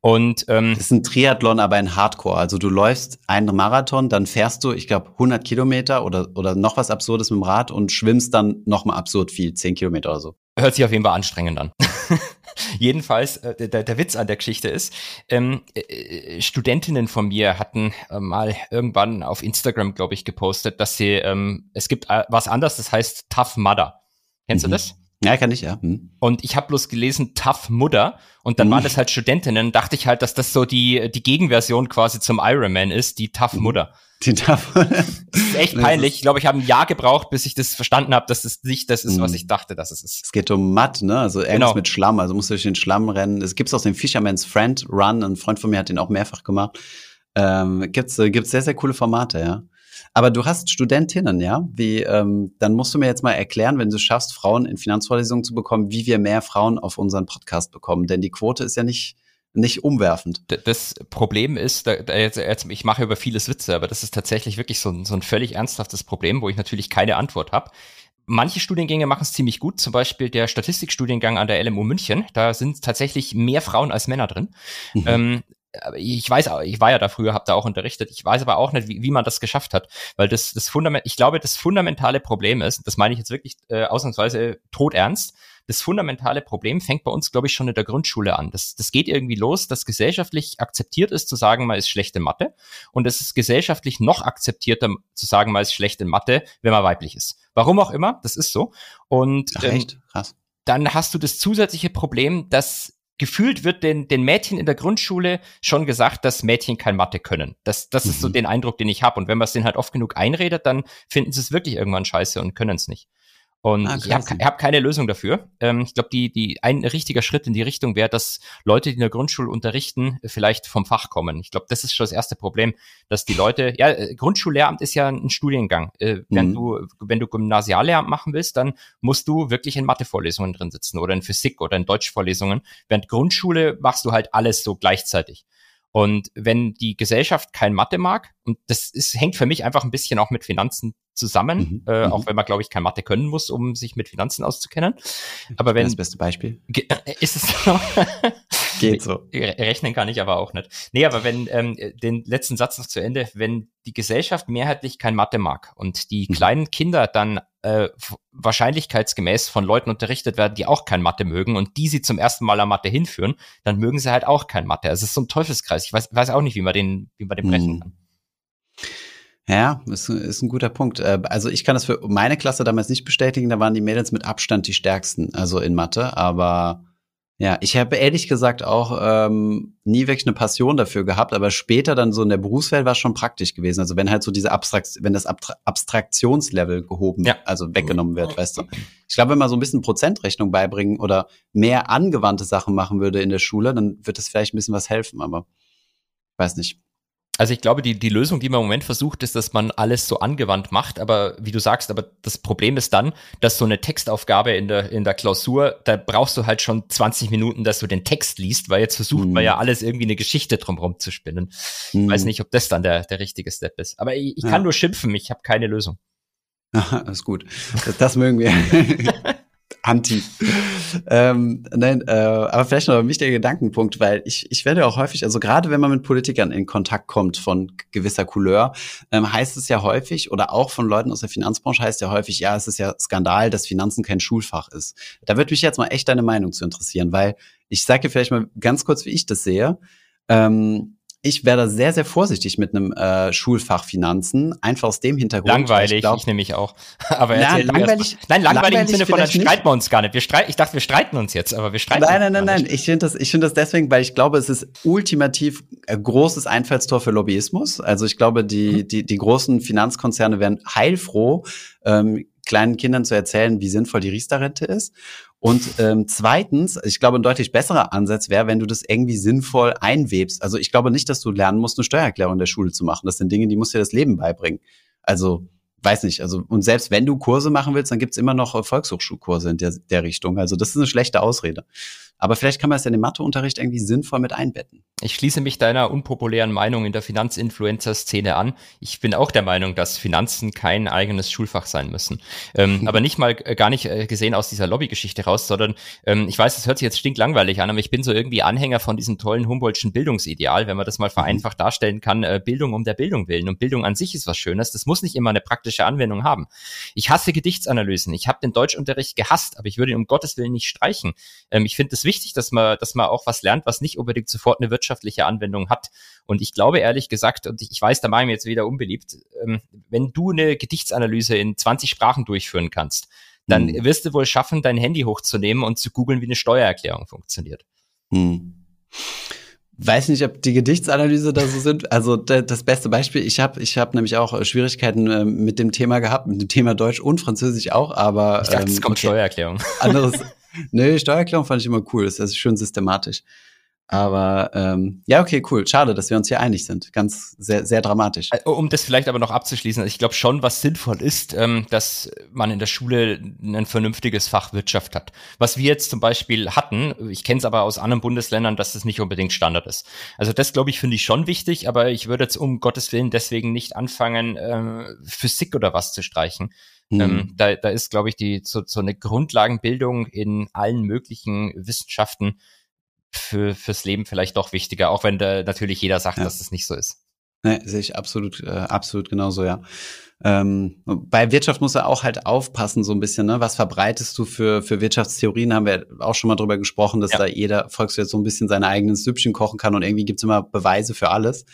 Und ähm, das ist ein Triathlon, aber ein Hardcore. Also du läufst einen Marathon, dann fährst du, ich glaube, 100 Kilometer oder oder noch was Absurdes mit dem Rad und schwimmst dann noch mal absurd viel, 10 Kilometer oder so. Hört sich auf jeden Fall anstrengend an. Jedenfalls, äh, der, der Witz an der Geschichte ist, ähm, äh, Studentinnen von mir hatten äh, mal irgendwann auf Instagram, glaube ich, gepostet, dass sie, ähm, es gibt äh, was anderes, das heißt Tough Mudder. Kennst mhm. du das? Ja, kann ich, ja. Hm. Und ich habe bloß gelesen Tough Mudder und dann hm. waren das halt Studentinnen, dachte ich halt, dass das so die, die Gegenversion quasi zum Ironman ist, die Tough hm. Mudder. Die Mudder. Das ist echt peinlich. Ich glaube, ich habe ein Jahr gebraucht, bis ich das verstanden habe, dass es nicht das ist, was hm. ich dachte, dass es ist. Es geht um Matt, ne? Also irgendwas genau. mit Schlamm, also musst du durch den Schlamm rennen. Es gibt aus dem Fisherman's Friend Run, ein Freund von mir hat den auch mehrfach gemacht. Ähm, gibt's, äh, gibt's sehr, sehr coole Formate, ja. Aber du hast Studentinnen, ja? Wie, ähm, dann musst du mir jetzt mal erklären, wenn du schaffst, Frauen in Finanzvorlesungen zu bekommen, wie wir mehr Frauen auf unseren Podcast bekommen. Denn die Quote ist ja nicht, nicht umwerfend. Das Problem ist, da, da jetzt, jetzt, ich mache über vieles Witze, aber das ist tatsächlich wirklich so, so ein völlig ernsthaftes Problem, wo ich natürlich keine Antwort habe. Manche Studiengänge machen es ziemlich gut, zum Beispiel der Statistikstudiengang an der LMU München. Da sind tatsächlich mehr Frauen als Männer drin. Mhm. Ähm, ich weiß, ich war ja da früher, habe da auch unterrichtet. Ich weiß aber auch nicht, wie, wie man das geschafft hat, weil das das Fundament, ich glaube, das fundamentale Problem ist, das meine ich jetzt wirklich äh, ausnahmsweise todernst. Das fundamentale Problem fängt bei uns, glaube ich, schon in der Grundschule an. Das, das geht irgendwie los, dass gesellschaftlich akzeptiert ist, zu sagen, man ist schlecht in Mathe. Und es ist gesellschaftlich noch akzeptierter, zu sagen, man ist schlecht in Mathe, wenn man weiblich ist. Warum auch immer, das ist so. Und Ach, echt? Ähm, Krass. dann hast du das zusätzliche Problem, dass gefühlt wird den, den Mädchen in der Grundschule schon gesagt, dass Mädchen kein Mathe können. Das, das mhm. ist so mhm. den Eindruck, den ich habe. Und wenn man es denen halt oft genug einredet, dann finden sie es wirklich irgendwann scheiße und können es nicht. Und ah, ich habe hab keine Lösung dafür. Ähm, ich glaube, die, die ein richtiger Schritt in die Richtung wäre, dass Leute, die in der Grundschule unterrichten, vielleicht vom Fach kommen. Ich glaube, das ist schon das erste Problem, dass die Leute, ja, äh, Grundschullehramt ist ja ein Studiengang. Äh, mhm. wenn du, wenn du Gymnasiallehramt machen willst, dann musst du wirklich in Mathevorlesungen drin sitzen oder in Physik oder in Deutschvorlesungen. Während Grundschule machst du halt alles so gleichzeitig. Und wenn die Gesellschaft kein Mathe mag, und das ist, hängt für mich einfach ein bisschen auch mit Finanzen zusammen, mhm. Äh, mhm. auch wenn man, glaube ich, kein Mathe können muss, um sich mit Finanzen auszukennen. Aber wenn. Das beste Beispiel. Äh, ist es so? Geht so. Rechnen kann ich aber auch nicht. Nee, aber wenn, ähm, den letzten Satz noch zu Ende, wenn die Gesellschaft mehrheitlich kein Mathe mag und die mhm. kleinen Kinder dann äh, wahrscheinlichkeitsgemäß von Leuten unterrichtet werden, die auch kein Mathe mögen und die sie zum ersten Mal an Mathe hinführen, dann mögen sie halt auch kein Mathe. Also es ist so ein Teufelskreis. Ich weiß, weiß auch nicht, wie man den, wie man den brechen mhm. kann. Ja, ist, ist ein guter Punkt. Äh, also ich kann das für meine Klasse damals nicht bestätigen, da waren die Mädels mit Abstand die stärksten, also in Mathe, aber ja, ich habe ehrlich gesagt auch ähm, nie wirklich eine Passion dafür gehabt, aber später dann so in der Berufswelt war es schon praktisch gewesen. Also wenn halt so diese Abstrakt, wenn das Abtra Abstraktionslevel gehoben, ja. also weggenommen wird, weißt du. Ich glaube, wenn man so ein bisschen Prozentrechnung beibringen oder mehr angewandte Sachen machen würde in der Schule, dann wird das vielleicht ein bisschen was helfen, aber weiß nicht. Also ich glaube, die, die Lösung, die man im Moment versucht, ist, dass man alles so angewandt macht. Aber wie du sagst, aber das Problem ist dann, dass so eine Textaufgabe in der, in der Klausur, da brauchst du halt schon 20 Minuten, dass du den Text liest, weil jetzt versucht mhm. man ja alles irgendwie eine Geschichte drumherum zu spinnen. Mhm. Ich weiß nicht, ob das dann der, der richtige Step ist. Aber ich, ich kann nur schimpfen, ich habe keine Lösung. Aha, ist gut. Das, das mögen wir. Anti. ähm, nein, äh, aber vielleicht noch ein wichtiger Gedankenpunkt, weil ich, ich werde auch häufig, also gerade wenn man mit Politikern in Kontakt kommt von gewisser Couleur, ähm, heißt es ja häufig, oder auch von Leuten aus der Finanzbranche heißt ja häufig, ja, es ist ja Skandal, dass Finanzen kein Schulfach ist. Da würde mich jetzt mal echt deine Meinung zu interessieren, weil ich sage dir vielleicht mal ganz kurz, wie ich das sehe. Ähm, ich wäre da sehr, sehr vorsichtig mit einem äh, Schulfach Finanzen, einfach aus dem Hintergrund. Langweilig, ich, glaub, ich nämlich auch. aber na, langweilig, nein, langweilig, langweilig im Sinne von, dann streiten wir uns gar nicht. Wir streiten, ich dachte, wir streiten uns jetzt, aber wir streiten Nein, nein, nein, nein. Ich finde das, ich finde das deswegen, weil ich glaube, es ist ultimativ ein großes Einfallstor für Lobbyismus. Also ich glaube, die, mhm. die, die großen Finanzkonzerne wären heilfroh, ähm, kleinen Kindern zu erzählen, wie sinnvoll die Riester-Rente ist. Und ähm, zweitens, ich glaube, ein deutlich besserer Ansatz wäre, wenn du das irgendwie sinnvoll einwebst. Also ich glaube nicht, dass du lernen musst, eine Steuererklärung in der Schule zu machen. Das sind Dinge, die musst dir das Leben beibringen. Also weiß nicht, also und selbst wenn du Kurse machen willst, dann gibt's immer noch Volkshochschulkurse in der, der Richtung. Also das ist eine schlechte Ausrede. Aber vielleicht kann man es ja in den Matheunterricht irgendwie sinnvoll mit einbetten. Ich schließe mich deiner unpopulären Meinung in der Finanzinfluencer-Szene an. Ich bin auch der Meinung, dass Finanzen kein eigenes Schulfach sein müssen. Ähm, aber nicht mal äh, gar nicht äh, gesehen aus dieser Lobbygeschichte raus, sondern ähm, ich weiß, es hört sich jetzt stinklangweilig an, aber ich bin so irgendwie Anhänger von diesem tollen Humboldtschen Bildungsideal, wenn man das mal vereinfacht darstellen kann, äh, Bildung um der Bildung willen. Und Bildung an sich ist was Schönes. Das muss nicht immer eine praktische Anwendung haben. Ich hasse Gedichtsanalysen. Ich habe den Deutschunterricht gehasst, aber ich würde ihn um Gottes Willen nicht streichen. Ähm, ich finde es wichtig, dass man, dass man auch was lernt, was nicht unbedingt sofort eine wirtschaftliche Anwendung hat. Und ich glaube ehrlich gesagt, und ich weiß, da mache ich mir jetzt wieder unbeliebt, ähm, wenn du eine Gedichtsanalyse in 20 Sprachen durchführen kannst, dann hm. wirst du wohl schaffen, dein Handy hochzunehmen und zu googeln, wie eine Steuererklärung funktioniert. Hm. Weiß nicht, ob die Gedichtsanalyse da so sind. Also das beste Beispiel, ich habe ich hab nämlich auch äh, Schwierigkeiten äh, mit dem Thema gehabt, mit dem Thema Deutsch und Französisch auch, aber. Ich dachte, ähm, es kommt okay. Steuererklärung. Anderes. nee, Steuererklärung fand ich immer cool. Das ist schön systematisch. Aber ähm, ja, okay, cool. Schade, dass wir uns hier einig sind. Ganz sehr, sehr dramatisch. Äh, um das vielleicht aber noch abzuschließen, ich glaube schon, was sinnvoll ist, ähm, dass man in der Schule ein vernünftiges Fach Wirtschaft hat. Was wir jetzt zum Beispiel hatten, ich kenne es aber aus anderen Bundesländern, dass das nicht unbedingt Standard ist. Also das, glaube ich, finde ich schon wichtig, aber ich würde jetzt um Gottes Willen deswegen nicht anfangen, äh, Physik oder was zu streichen. Mhm. Ähm, da, da ist, glaube ich, die so, so eine Grundlagenbildung in allen möglichen Wissenschaften für, fürs Leben vielleicht doch wichtiger, auch wenn da natürlich jeder sagt, ja. dass es nicht so ist. Ne, sehe ich absolut, äh, absolut genauso, ja. Ähm, bei Wirtschaft muss er auch halt aufpassen, so ein bisschen, ne? Was verbreitest du für, für Wirtschaftstheorien? Haben wir auch schon mal drüber gesprochen, dass ja. da jeder Volkswirt so ein bisschen seine eigenen Süppchen kochen kann und irgendwie gibt's immer Beweise für alles.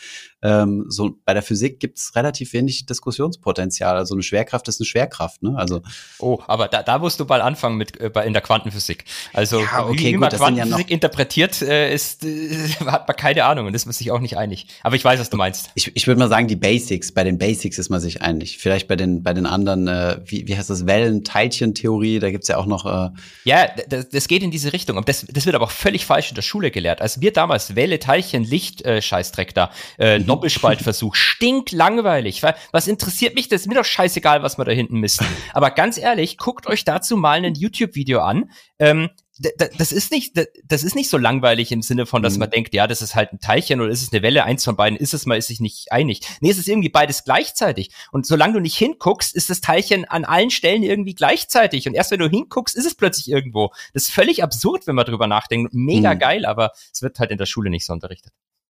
Ähm, so bei der Physik gibt's relativ wenig Diskussionspotenzial. Also eine Schwerkraft ist eine Schwerkraft, ne? Also. Oh, aber da, da musst du mal anfangen mit äh, in der Quantenphysik. Also ja, okay, wie, wie gut, man Quantenphysik ja interpretiert, äh, ist, äh, hat man keine Ahnung und ist sich auch nicht einig. Aber ich weiß, was du meinst. Ich, ich würde mal sagen, die Basics, bei den Basics ist man sich einig vielleicht bei den, bei den anderen, äh, wie, wie heißt das, Wellen-Teilchen-Theorie, da gibt's ja auch noch. Äh ja, das, das geht in diese Richtung. Das, das wird aber auch völlig falsch in der Schule gelehrt. Als wir damals Welle, Teilchen, Licht, äh, Scheißdreck da, äh, mhm. Doppelspaltversuch, stinklangweilig. Was interessiert mich? Das ist mir doch scheißegal, was wir da hinten misst. Aber ganz ehrlich, guckt euch dazu mal ein YouTube-Video an. Ähm, das ist nicht, das ist nicht so langweilig im Sinne von, dass mhm. man denkt, ja, das ist halt ein Teilchen oder ist es eine Welle, eins von beiden ist es, mal ist sich nicht einig. Nee, es ist irgendwie beides gleichzeitig. Und solange du nicht hinguckst, ist das Teilchen an allen Stellen irgendwie gleichzeitig. Und erst wenn du hinguckst, ist es plötzlich irgendwo. Das ist völlig absurd, wenn man drüber nachdenkt. Mega mhm. geil, aber es wird halt in der Schule nicht so unterrichtet.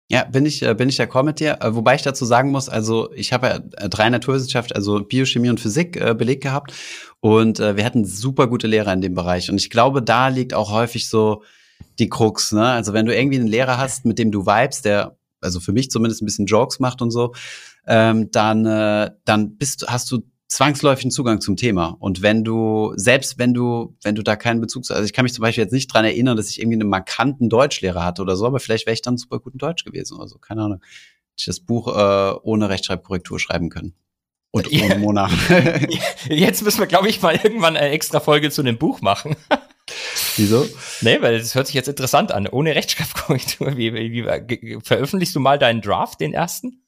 Ja, bin ich, äh, bin ich d'accord mit dir. Äh, wobei ich dazu sagen muss, also ich habe ja äh, drei Naturwissenschaft, also Biochemie und Physik belegt gehabt und äh, wir hatten super gute Lehrer in dem Bereich. Und ich glaube, da liegt auch häufig so die Krux. Ne? Also wenn du irgendwie einen Lehrer hast, mit dem du vibest, der, also für mich zumindest ein bisschen Jokes macht und so, ähm, dann, äh, dann bist, hast du zwangsläufigen Zugang zum Thema. Und wenn du, selbst wenn du, wenn du da keinen Bezug, also ich kann mich zum Beispiel jetzt nicht dran erinnern, dass ich irgendwie einen markanten Deutschlehrer hatte oder so, aber vielleicht wäre ich dann super gut in Deutsch gewesen oder so, keine Ahnung. Hätte ich das Buch äh, ohne Rechtschreibkorrektur schreiben können. Und ohne Mona. Jetzt müssen wir, glaube ich, mal irgendwann eine extra Folge zu dem Buch machen. Wieso? Nee, weil das hört sich jetzt interessant an. Ohne Rechtschreibkorrektur. Wie, wie, wie, veröffentlichst du mal deinen Draft, den ersten?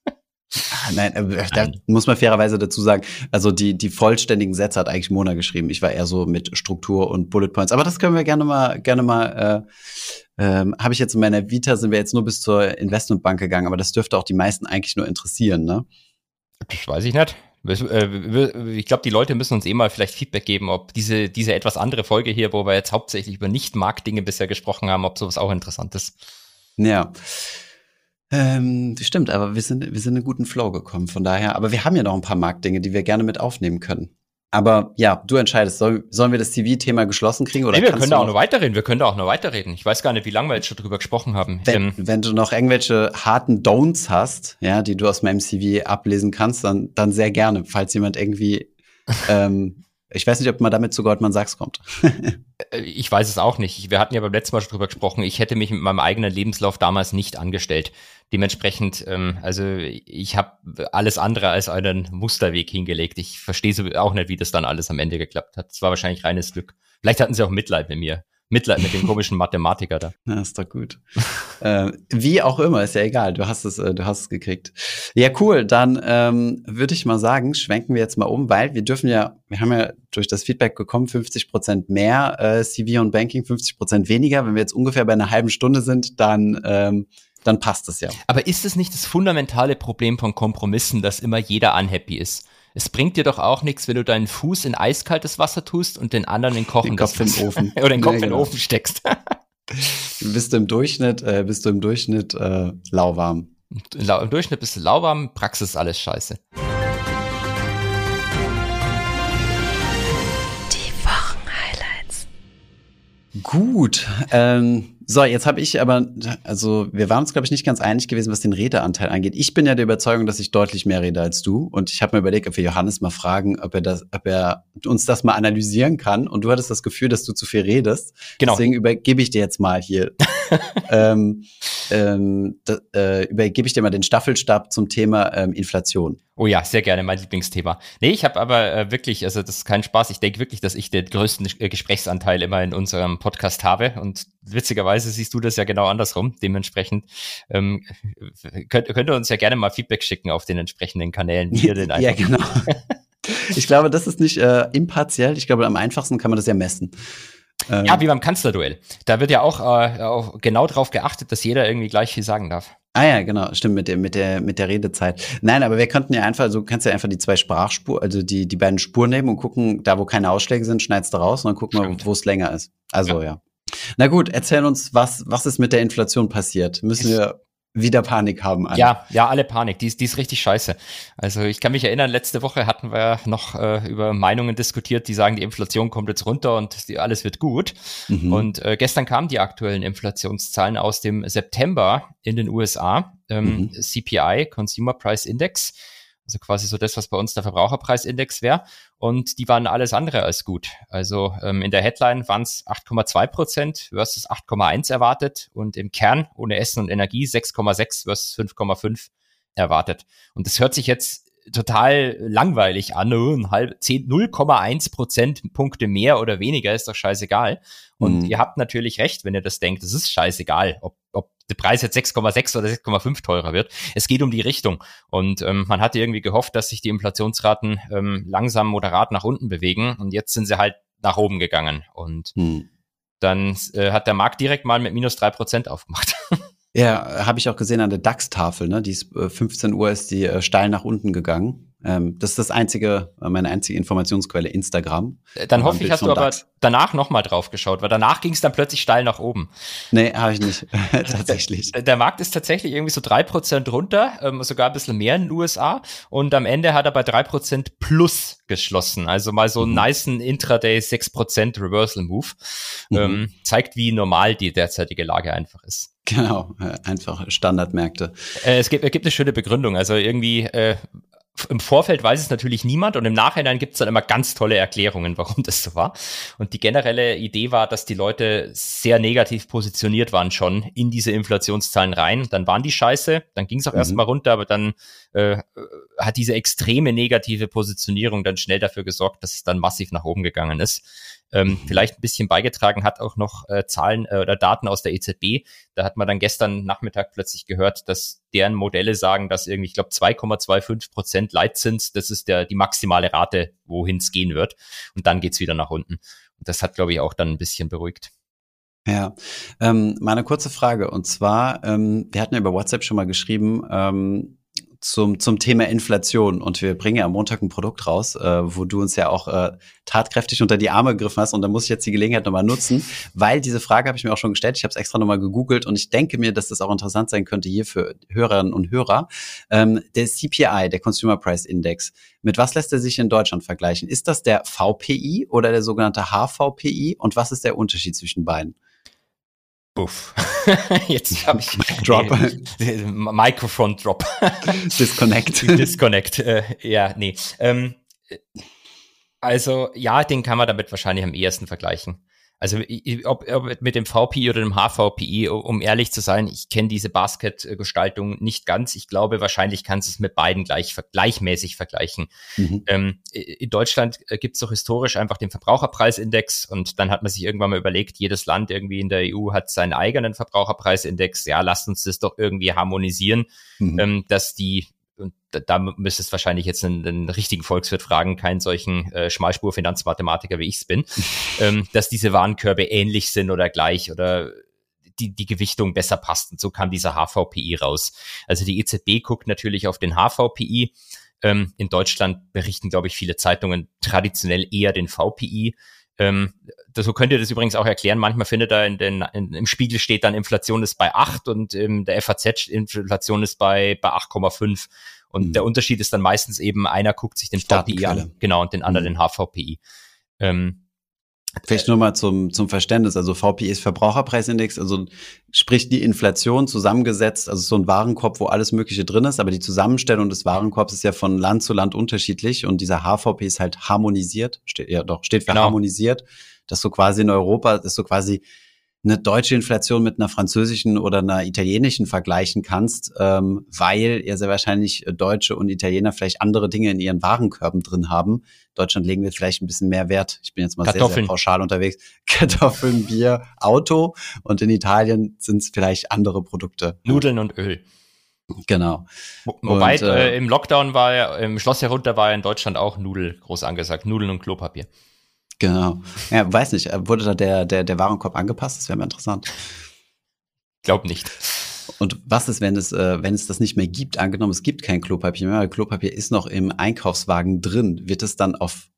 Ah, nein, äh, da muss man fairerweise dazu sagen, also die, die vollständigen Sätze hat eigentlich Mona geschrieben. Ich war eher so mit Struktur und Bullet Points. Aber das können wir gerne mal, gerne mal, äh, ähm, habe ich jetzt in meiner Vita, sind wir jetzt nur bis zur Investmentbank gegangen, aber das dürfte auch die meisten eigentlich nur interessieren, ne? Das weiß ich nicht. Äh, ich glaube, die Leute müssen uns eh mal vielleicht Feedback geben, ob diese, diese etwas andere Folge hier, wo wir jetzt hauptsächlich über Nicht-Markt-Dinge bisher gesprochen haben, ob sowas auch interessant ist. Ja. Ähm, stimmt, aber wir sind, wir sind in einen guten Flow gekommen, von daher. Aber wir haben ja noch ein paar Marktdinge, die wir gerne mit aufnehmen können. Aber ja, du entscheidest, soll, sollen wir das CV-Thema geschlossen kriegen oder nee, wir können da auch noch weiterreden. Wir können da auch noch weiterreden. Ich weiß gar nicht, wie lange wir jetzt schon drüber gesprochen haben. Wenn, ähm, wenn du noch irgendwelche harten Don'ts hast, ja, die du aus meinem CV ablesen kannst, dann, dann sehr gerne, falls jemand irgendwie ähm, ich weiß nicht, ob man damit zu Goldman Sachs kommt. Äh, ich weiß es auch nicht. Wir hatten ja beim letzten Mal schon drüber gesprochen. Ich hätte mich mit meinem eigenen Lebenslauf damals nicht angestellt. Dementsprechend, ähm, also ich habe alles andere als einen Musterweg hingelegt. Ich verstehe auch nicht, wie das dann alles am Ende geklappt hat. Es war wahrscheinlich reines Glück. Vielleicht hatten sie auch Mitleid mit mir. Mitleid mit dem komischen Mathematiker da. Na, ist doch gut. äh, wie auch immer, ist ja egal. Du hast es, äh, du hast es gekriegt. Ja, cool. Dann ähm, würde ich mal sagen, schwenken wir jetzt mal um, weil wir dürfen ja, wir haben ja durch das Feedback bekommen, 50 Prozent mehr äh, CV und Banking, 50 Prozent weniger. Wenn wir jetzt ungefähr bei einer halben Stunde sind, dann ähm, dann passt es ja. Aber ist es nicht das fundamentale Problem von Kompromissen, dass immer jeder unhappy ist? Es bringt dir doch auch nichts, wenn du deinen Fuß in eiskaltes Wasser tust und den anderen in kochendes den Kopf in den Ofen. Oder den Kopf ja, genau. in den genau. Ofen steckst. bist du im Durchschnitt, äh, bist du im Durchschnitt äh, lauwarm. Im Durchschnitt bist du lauwarm, Praxis alles scheiße. Die Wochenhighlights. Gut. Ähm, So, jetzt habe ich aber, also wir waren uns, glaube ich, nicht ganz einig gewesen, was den Redeanteil angeht. Ich bin ja der Überzeugung, dass ich deutlich mehr rede als du. Und ich habe mir überlegt, ob wir Johannes mal fragen, ob er das, ob er uns das mal analysieren kann. Und du hattest das Gefühl, dass du zu viel redest. Genau. Deswegen übergebe ich dir jetzt mal hier, ähm, ähm, da, äh, übergebe ich dir mal den Staffelstab zum Thema ähm, Inflation. Oh ja, sehr gerne, mein Lieblingsthema. Nee, ich habe aber äh, wirklich, also das ist kein Spaß. Ich denke wirklich, dass ich den größten äh, Gesprächsanteil immer in unserem Podcast habe. Und witzigerweise siehst du das ja genau andersrum. Dementsprechend ähm, könnt, könnt ihr uns ja gerne mal Feedback schicken auf den entsprechenden Kanälen. Wie ihr den ja, genau. ich glaube, das ist nicht äh, impartiell. Ich glaube, am einfachsten kann man das ja messen. Ähm, ja, wie beim Kanzlerduell. Da wird ja auch, äh, auch genau darauf geachtet, dass jeder irgendwie gleich viel sagen darf. Ah ja, genau, stimmt mit der mit der mit der Redezeit. Nein, aber wir könnten ja einfach, also du kannst ja einfach die zwei Sprachspuren, also die die beiden Spuren nehmen und gucken, da wo keine Ausschläge sind, schneidest du raus und dann gucken wir, wo es länger ist. Also ja. ja. Na gut, erzähl uns, was was ist mit der Inflation passiert? Müssen wir wieder Panik haben. Alle. Ja, ja, alle Panik. Die ist, die ist richtig scheiße. Also ich kann mich erinnern, letzte Woche hatten wir noch äh, über Meinungen diskutiert, die sagen, die Inflation kommt jetzt runter und die, alles wird gut. Mhm. Und äh, gestern kamen die aktuellen Inflationszahlen aus dem September in den USA, ähm, mhm. CPI, Consumer Price Index. Also quasi so das, was bei uns der Verbraucherpreisindex wäre. Und die waren alles andere als gut. Also ähm, in der Headline waren es 8,2 Prozent versus 8,1 erwartet und im Kern ohne Essen und Energie 6,6 versus 5,5 erwartet. Und das hört sich jetzt total langweilig an. 0,1 Prozentpunkte mehr oder weniger ist doch scheißegal. Und mhm. ihr habt natürlich recht, wenn ihr das denkt. Es ist scheißegal, ob, ob der Preis jetzt 6,6 oder 6,5 teurer wird. Es geht um die Richtung. Und ähm, man hatte irgendwie gehofft, dass sich die Inflationsraten ähm, langsam moderat nach unten bewegen. Und jetzt sind sie halt nach oben gegangen. Und mhm. dann äh, hat der Markt direkt mal mit minus drei Prozent aufgemacht. Ja, habe ich auch gesehen an der DAX-Tafel, ne? Die ist, äh, 15 Uhr ist die äh, steil nach unten gegangen. Ähm, das ist das einzige, äh, meine einzige Informationsquelle, Instagram. Äh, dann hoffe ich, hast du aber DAX. danach nochmal drauf geschaut, weil danach ging es dann plötzlich steil nach oben. Nee, habe ich nicht, tatsächlich. Der, der, Markt ist tatsächlich irgendwie so drei Prozent runter, ähm, sogar ein bisschen mehr in den USA. Und am Ende hat er bei drei Prozent plus geschlossen. Also mal so einen mhm. niceen Intraday 6% Reversal Move. Mhm. Ähm, zeigt, wie normal die derzeitige Lage einfach ist. Genau, äh, einfach Standardmärkte. Äh, es, gibt, es gibt eine schöne Begründung. Also irgendwie äh, im Vorfeld weiß es natürlich niemand und im Nachhinein gibt es dann immer ganz tolle Erklärungen, warum das so war. Und die generelle Idee war, dass die Leute sehr negativ positioniert waren schon in diese Inflationszahlen rein. Dann waren die scheiße, dann ging es auch mhm. erstmal runter, aber dann äh, hat diese extreme negative Positionierung dann schnell dafür gesorgt, dass es dann massiv nach oben gegangen ist. Ähm, mhm. Vielleicht ein bisschen beigetragen hat auch noch äh, Zahlen äh, oder Daten aus der EZB. Da hat man dann gestern Nachmittag plötzlich gehört, dass deren Modelle sagen, dass irgendwie, ich glaube, 2,25 Prozent Leitzins, das ist der die maximale Rate, wohin es gehen wird. Und dann geht's wieder nach unten. Und das hat, glaube ich, auch dann ein bisschen beruhigt. Ja, ähm, meine kurze Frage. Und zwar, ähm, wir hatten ja über WhatsApp schon mal geschrieben, ähm, zum, zum Thema Inflation. Und wir bringen ja am Montag ein Produkt raus, äh, wo du uns ja auch äh, tatkräftig unter die Arme gegriffen hast. Und da muss ich jetzt die Gelegenheit nochmal nutzen, weil diese Frage habe ich mir auch schon gestellt. Ich habe es extra nochmal gegoogelt und ich denke mir, dass das auch interessant sein könnte hier für Hörerinnen und Hörer. Ähm, der CPI, der Consumer Price Index, mit was lässt er sich in Deutschland vergleichen? Ist das der VPI oder der sogenannte HVPI? Und was ist der Unterschied zwischen beiden? Buff. Jetzt habe ich Drop. Äh, Microphone Drop. Disconnect. Disconnect. Äh, ja, nee. Ähm, also ja, den kann man damit wahrscheinlich am ehesten vergleichen. Also ob, ob mit dem VPI oder dem HVPI, um ehrlich zu sein, ich kenne diese Basket-Gestaltung nicht ganz. Ich glaube, wahrscheinlich kannst du es mit beiden gleich gleichmäßig vergleichen. Mhm. Ähm, in Deutschland äh, gibt es doch historisch einfach den Verbraucherpreisindex und dann hat man sich irgendwann mal überlegt, jedes Land irgendwie in der EU hat seinen eigenen Verbraucherpreisindex. Ja, lasst uns das doch irgendwie harmonisieren, mhm. ähm, dass die und da, da müsstest wahrscheinlich jetzt einen, einen richtigen Volkswirt fragen, keinen solchen äh, Schmalspur-Finanzmathematiker wie ich es bin, ähm, dass diese Warenkörbe ähnlich sind oder gleich oder die, die Gewichtung besser passt. Und so kam dieser HVPI raus. Also die EZB guckt natürlich auf den HVPI. Ähm, in Deutschland berichten, glaube ich, viele Zeitungen traditionell eher den VPI. Ähm, das, so könnt ihr das übrigens auch erklären. Manchmal findet da in den, in, im Spiegel steht dann Inflation ist bei 8 und in der FAZ Inflation ist bei, bei 8,5. Und mhm. der Unterschied ist dann meistens eben, einer guckt sich den VPI an, genau, und den anderen mhm. den HVPI. Ähm, Vielleicht nur mal zum, zum Verständnis. Also VPI ist Verbraucherpreisindex, also sprich die Inflation zusammengesetzt, also so ein Warenkorb, wo alles Mögliche drin ist, aber die Zusammenstellung des Warenkorbs ist ja von Land zu Land unterschiedlich und dieser HVP ist halt harmonisiert, steht ja doch, steht für genau. harmonisiert, dass so quasi in Europa, dass so quasi eine deutsche Inflation mit einer französischen oder einer italienischen vergleichen kannst, ähm, weil ja sehr wahrscheinlich Deutsche und Italiener vielleicht andere Dinge in ihren Warenkörben drin haben. Deutschland legen wir vielleicht ein bisschen mehr Wert. Ich bin jetzt mal sehr, sehr pauschal unterwegs. Kartoffeln, Bier, Auto und in Italien sind es vielleicht andere Produkte. Nudeln und Öl. Genau. wobei und, äh, im Lockdown war ja, im Schloss herunter war ja in Deutschland auch Nudel groß angesagt. Nudeln und Klopapier. Genau. Ja, weiß nicht, wurde da der, der, der Warenkorb angepasst? Das wäre mal interessant. Glaub nicht. Und was ist, wenn es, äh, wenn es das nicht mehr gibt? Angenommen, es gibt kein Klopapier mehr, weil Klopapier ist noch im Einkaufswagen drin. Wird es dann auf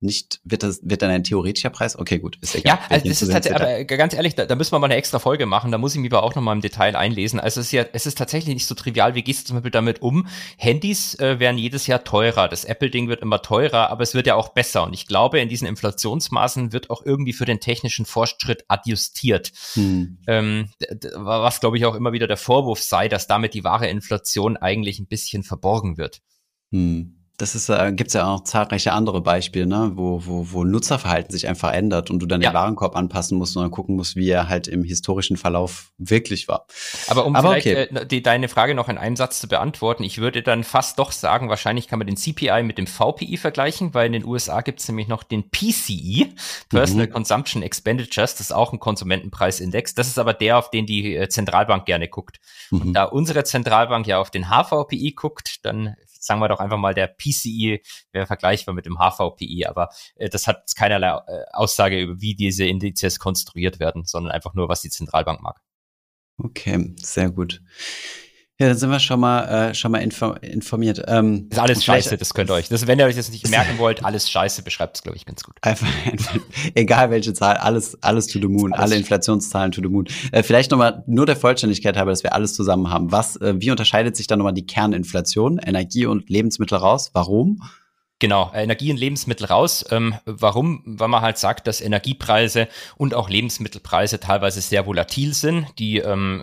nicht, wird das, wird dann ein theoretischer Preis? Okay, gut, ist egal. Ja, also das ist tatsächlich, aber ganz ehrlich, da, da müssen wir mal eine extra Folge machen, da muss ich mich aber auch nochmal im Detail einlesen. Also es ist ja, es ist tatsächlich nicht so trivial, wie gehst du zum Beispiel damit um? Handys äh, werden jedes Jahr teurer, das Apple-Ding wird immer teurer, aber es wird ja auch besser. Und ich glaube, in diesen Inflationsmaßen wird auch irgendwie für den technischen Fortschritt adjustiert. Hm. Ähm, was, glaube ich, auch immer wieder der Vorwurf sei, dass damit die wahre Inflation eigentlich ein bisschen verborgen wird. Hm das ist, äh, gibt es ja auch zahlreiche andere Beispiele, ne, wo, wo, wo Nutzerverhalten sich einfach ändert und du dann ja. den Warenkorb anpassen musst und dann gucken musst, wie er halt im historischen Verlauf wirklich war. Aber um Aber vielleicht okay. äh, die, deine Frage noch in einem Satz zu beantworten, ich würde dann fast doch sagen, wahrscheinlich kann man den CPI mit dem VPI vergleichen, weil in den USA gibt es nämlich noch den PCE, Personal mhm. Consumption Expenditures, das ist auch ein Konsumentenpreisindex. Das ist aber der, auf den die äh, Zentralbank gerne guckt. Mhm. Und da unsere Zentralbank ja auf den HVPI guckt, dann sagen wir doch einfach mal, der PCI wäre vergleichbar mit dem HVPI, aber äh, das hat keinerlei äh, Aussage über, wie diese Indizes konstruiert werden, sondern einfach nur, was die Zentralbank mag. Okay, sehr gut. Ja, dann sind wir schon mal, äh, schon mal info informiert. Ähm, das ist alles scheiße, das könnt ihr euch. Das, wenn ihr euch das nicht merken wollt, alles scheiße, beschreibt es, glaube ich, ganz gut. Einfach, egal welche Zahl, alles, alles to the moon, alle Inflationszahlen to the moon. Äh, vielleicht nochmal nur der Vollständigkeit halber, dass wir alles zusammen haben. Was, äh, wie unterscheidet sich dann nochmal die Kerninflation, Energie und Lebensmittel raus? Warum? Genau, Energie und Lebensmittel raus. Ähm, warum? Weil man halt sagt, dass Energiepreise und auch Lebensmittelpreise teilweise sehr volatil sind. Die ähm,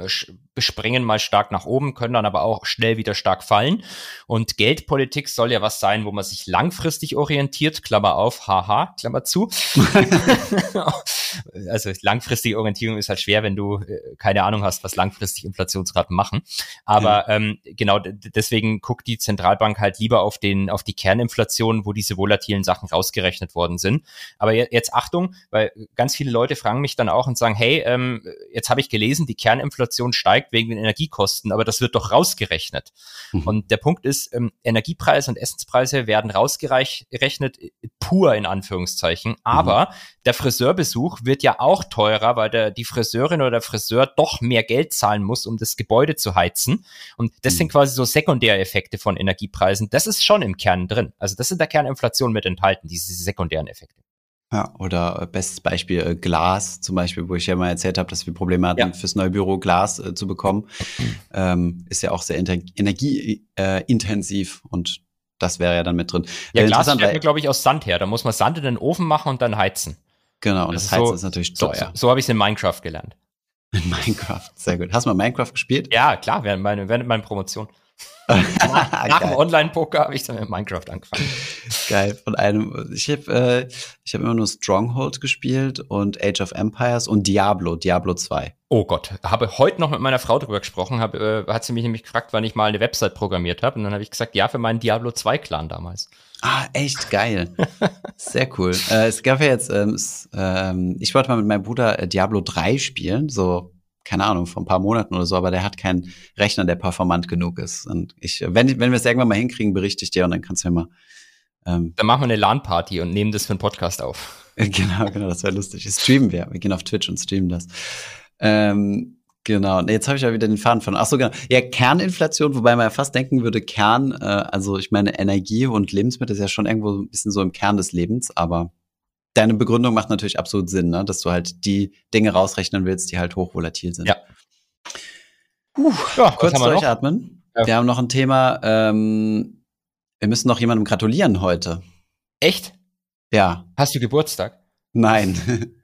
springen mal stark nach oben, können dann aber auch schnell wieder stark fallen. Und Geldpolitik soll ja was sein, wo man sich langfristig orientiert, Klammer auf, haha, Klammer zu. also langfristige Orientierung ist halt schwer, wenn du äh, keine Ahnung hast, was langfristig Inflationsraten machen. Aber ja. ähm, genau deswegen guckt die Zentralbank halt lieber auf den auf die Kerninflation, wo diese volatilen Sachen rausgerechnet worden sind. Aber jetzt Achtung, weil ganz viele Leute fragen mich dann auch und sagen, hey, ähm, jetzt habe ich gelesen, die Kerninflation steigt wegen den Energiekosten, aber das wird doch rausgerechnet. Mhm. Und der Punkt ist, ähm, Energiepreise und Essenspreise werden rausgerechnet äh, pur in Anführungszeichen, mhm. aber der Friseurbesuch wird ja auch teurer, weil der, die Friseurin oder der Friseur doch mehr Geld zahlen muss, um das Gebäude zu heizen. Und das mhm. sind quasi so Sekundäreffekte von Energiepreisen. Das ist schon im Kern drin. Also das sind der Kerninflation mit enthalten, diese sekundären Effekte. Ja, oder äh, bestes Beispiel äh, Glas zum Beispiel, wo ich ja mal erzählt habe, dass wir Probleme hatten, ja. fürs neue Büro Glas äh, zu bekommen. Ähm, ist ja auch sehr energieintensiv äh, und das wäre ja dann mit drin. Ja, äh, Glas stellt man, glaube ich, aus Sand her. Da muss man Sand in den Ofen machen und dann heizen. Genau, und das, das Heizen so, ist natürlich teuer. So, so habe ich es in Minecraft gelernt. In Minecraft, sehr gut. Hast du mal Minecraft gespielt? Ja, klar, während, meine, während meiner Promotion. Nach, nach dem Online-Poker habe ich dann mit Minecraft angefangen. Geil. Von einem, ich habe äh, ich hab immer nur Stronghold gespielt und Age of Empires und Diablo, Diablo 2. Oh Gott, habe heute noch mit meiner Frau darüber gesprochen, hab, äh, hat sie mich nämlich gefragt, wann ich mal eine Website programmiert habe. Und dann habe ich gesagt, ja, für meinen Diablo 2 Clan damals. Ah, echt geil. Sehr cool. Äh, es gab ja jetzt, ähm, es, ähm, ich wollte mal mit meinem Bruder äh, Diablo 3 spielen, so keine Ahnung, vor ein paar Monaten oder so, aber der hat keinen Rechner, der performant genug ist. Und ich, wenn, wenn wir es irgendwann mal hinkriegen, berichte ich dir und dann kannst du mir mal. Ähm, dann machen wir eine LAN-Party und nehmen das für einen Podcast auf. genau, genau, das wäre lustig. Streamen wir. Wir gehen auf Twitch und streamen das. Ähm, genau. Jetzt habe ich ja wieder den Faden von. Ach so, genau. Ja, Kerninflation, wobei man ja fast denken würde, Kern, äh, also ich meine, Energie und Lebensmittel ist ja schon irgendwo ein bisschen so im Kern des Lebens, aber deine Begründung macht natürlich absolut Sinn, ne? dass du halt die Dinge rausrechnen willst, die halt hochvolatil sind. Ja. Uh, ja kurz durchatmen. Ja. Wir haben noch ein Thema. Ähm, wir müssen noch jemandem gratulieren heute. Echt? Ja. Hast du Geburtstag? Nein.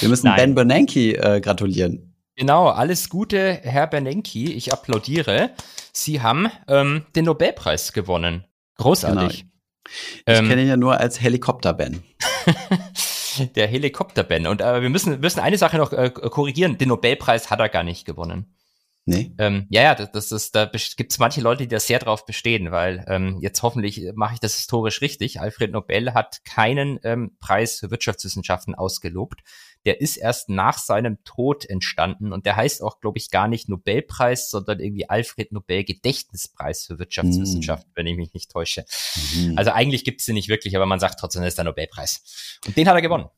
Wir müssen Nein. Ben Bernanke äh, gratulieren. Genau, alles Gute, Herr Bernanke. Ich applaudiere. Sie haben ähm, den Nobelpreis gewonnen. Großartig. Genau. Ich ähm, kenne ihn ja nur als Helikopter-Ben. der Helikopter-Ben. Und äh, wir müssen, müssen eine Sache noch äh, korrigieren. Den Nobelpreis hat er gar nicht gewonnen. Nee. Ähm, ja, ja, das, das ist, da gibt es manche Leute, die da sehr drauf bestehen, weil ähm, jetzt hoffentlich mache ich das historisch richtig. Alfred Nobel hat keinen ähm, Preis für Wirtschaftswissenschaften ausgelobt. Der ist erst nach seinem Tod entstanden und der heißt auch, glaube ich, gar nicht Nobelpreis, sondern irgendwie Alfred Nobel Gedächtnispreis für Wirtschaftswissenschaften, mm. wenn ich mich nicht täusche. Mm. Also eigentlich gibt es den nicht wirklich, aber man sagt trotzdem, das ist der Nobelpreis. Und den hat er gewonnen.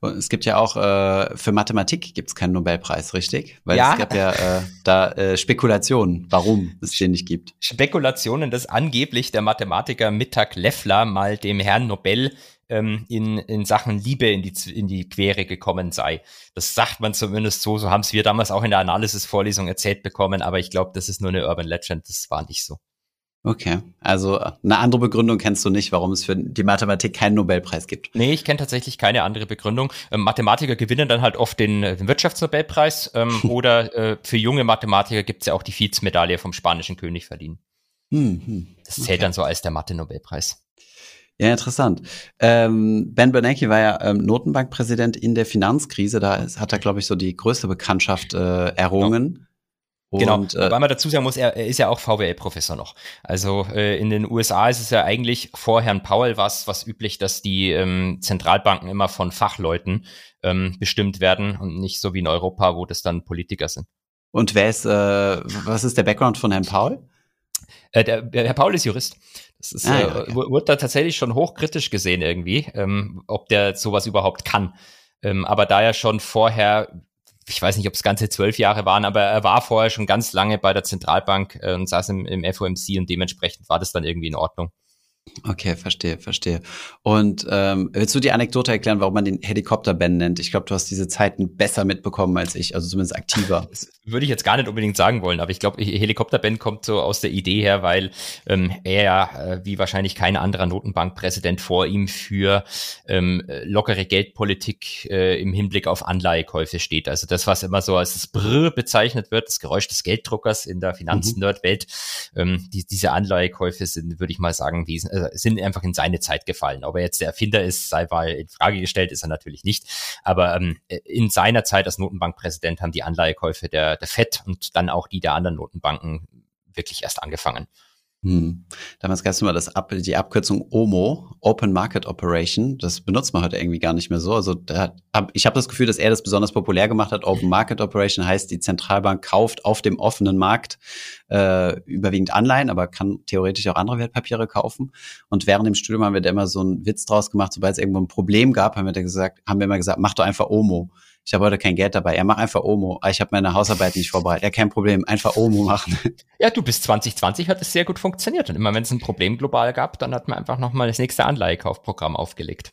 Und es gibt ja auch äh, für Mathematik gibt es keinen Nobelpreis, richtig? Weil ja. es gab ja äh, da äh, Spekulationen, warum es den nicht gibt. Spekulationen, dass angeblich der Mathematiker Mittag Leffler mal dem Herrn Nobel ähm, in, in Sachen Liebe in die, in die Quere gekommen sei. Das sagt man zumindest so, so haben es wir damals auch in der Analysis-Vorlesung erzählt bekommen, aber ich glaube, das ist nur eine Urban Legend, das war nicht so. Okay, also eine andere Begründung kennst du nicht, warum es für die Mathematik keinen Nobelpreis gibt. Nee, ich kenne tatsächlich keine andere Begründung. Ähm, Mathematiker gewinnen dann halt oft den, äh, den Wirtschaftsnobelpreis ähm, oder äh, für junge Mathematiker gibt es ja auch die Fields-Medaille vom spanischen König verdienen. Hm, hm. Das zählt okay. dann so als der Mathe-Nobelpreis. Ja, interessant. Ähm, ben Bernanke war ja ähm, Notenbankpräsident in der Finanzkrise. Da ist, hat er, glaube ich, so die größte Bekanntschaft äh, errungen. Ja. Genau, und, äh, weil man dazu sagen muss, er, er ist ja auch VWL-Professor noch. Also äh, in den USA ist es ja eigentlich vor Herrn Powell was, was üblich, dass die ähm, Zentralbanken immer von Fachleuten ähm, bestimmt werden und nicht so wie in Europa, wo das dann Politiker sind. Und wer ist, äh, was ist der Background von Herrn Powell? Äh, der, der Herr Paul ist Jurist. Das ist, ah, ja, äh, okay. wurde da tatsächlich schon hochkritisch gesehen irgendwie, ähm, ob der sowas überhaupt kann. Ähm, aber da er schon vorher ich weiß nicht, ob es ganze zwölf Jahre waren, aber er war vorher schon ganz lange bei der Zentralbank äh, und saß im, im FOMC und dementsprechend war das dann irgendwie in Ordnung. Okay, verstehe, verstehe. Und ähm, willst du die Anekdote erklären, warum man den Helikopter-Ben nennt? Ich glaube, du hast diese Zeiten besser mitbekommen als ich, also zumindest aktiver. Das würde ich jetzt gar nicht unbedingt sagen wollen, aber ich glaube, Helikopter-Ben kommt so aus der Idee her, weil ähm, er ja, äh, wie wahrscheinlich kein anderer Notenbankpräsident vor ihm, für ähm, lockere Geldpolitik äh, im Hinblick auf Anleihekäufe steht. Also das, was immer so als das Brr bezeichnet wird, das Geräusch des Gelddruckers in der Finanzen-Nerd-Welt, mhm. ähm, die, diese Anleihekäufe sind, würde ich mal sagen, wesen äh, sind einfach in seine Zeit gefallen. Ob er jetzt der Erfinder ist, sei mal in Frage gestellt, ist er natürlich nicht. Aber ähm, in seiner Zeit als Notenbankpräsident haben die Anleihekäufe der, der FED und dann auch die der anderen Notenbanken wirklich erst angefangen. Hm. Damals gab es immer das Ab die Abkürzung OMO, Open Market Operation. Das benutzt man heute irgendwie gar nicht mehr so. Also hab, ich habe das Gefühl, dass er das besonders populär gemacht hat. Open Market Operation heißt, die Zentralbank kauft auf dem offenen Markt äh, überwiegend Anleihen, aber kann theoretisch auch andere Wertpapiere kaufen. Und während dem Studium haben wir da immer so einen Witz draus gemacht, sobald es irgendwo ein Problem gab, haben wir da gesagt, haben wir immer gesagt, mach doch einfach OMO ich habe heute kein Geld dabei. Er macht einfach Omo. Ah, ich habe meine Hausarbeit nicht vorbereitet. Ja, kein Problem. Einfach Omo machen. Ja, du bis 2020 hat es sehr gut funktioniert. Und immer wenn es ein Problem global gab, dann hat man einfach nochmal das nächste Anleihekaufprogramm aufgelegt.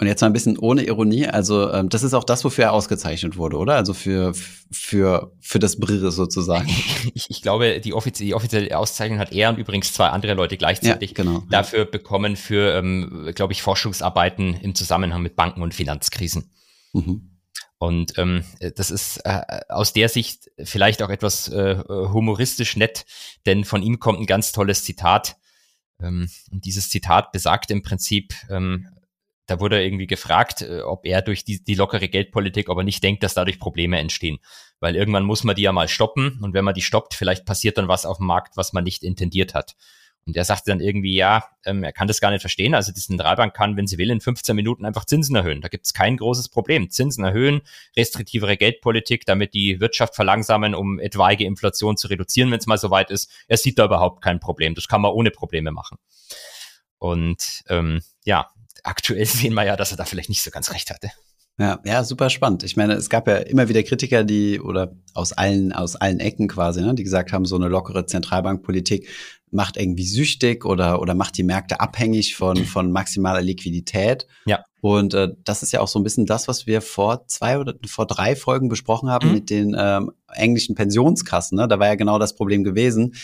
Und jetzt mal ein bisschen ohne Ironie, also ähm, das ist auch das, wofür er ausgezeichnet wurde, oder? Also für für für das Brille sozusagen. Ich, ich glaube, die, offizie die offizielle Auszeichnung hat er und übrigens zwei andere Leute gleichzeitig ja, genau, dafür bekommen für, ähm, glaube ich, Forschungsarbeiten im Zusammenhang mit Banken und Finanzkrisen. Mhm. Und ähm, das ist äh, aus der Sicht vielleicht auch etwas äh, humoristisch nett, denn von ihm kommt ein ganz tolles Zitat. Ähm, und dieses Zitat besagt im Prinzip, ähm, da wurde irgendwie gefragt, äh, ob er durch die, die lockere Geldpolitik, aber nicht denkt, dass dadurch Probleme entstehen. Weil irgendwann muss man die ja mal stoppen und wenn man die stoppt, vielleicht passiert dann was auf dem Markt, was man nicht intendiert hat. Und er sagte dann irgendwie, ja, ähm, er kann das gar nicht verstehen. Also die Zentralbank kann, wenn sie will, in 15 Minuten einfach Zinsen erhöhen. Da gibt es kein großes Problem. Zinsen erhöhen, restriktivere Geldpolitik, damit die Wirtschaft verlangsamen, um etwaige Inflation zu reduzieren, wenn es mal soweit ist. Er sieht da überhaupt kein Problem. Das kann man ohne Probleme machen. Und ähm, ja, aktuell sehen wir ja, dass er da vielleicht nicht so ganz recht hatte. Ja, ja, super spannend. Ich meine, es gab ja immer wieder Kritiker, die oder aus allen aus allen Ecken quasi, ne, die gesagt haben, so eine lockere Zentralbankpolitik macht irgendwie süchtig oder, oder macht die Märkte abhängig von, von maximaler Liquidität. Ja. Und äh, das ist ja auch so ein bisschen das, was wir vor zwei oder vor drei Folgen besprochen haben mhm. mit den ähm, englischen Pensionskassen. Ne? Da war ja genau das Problem gewesen.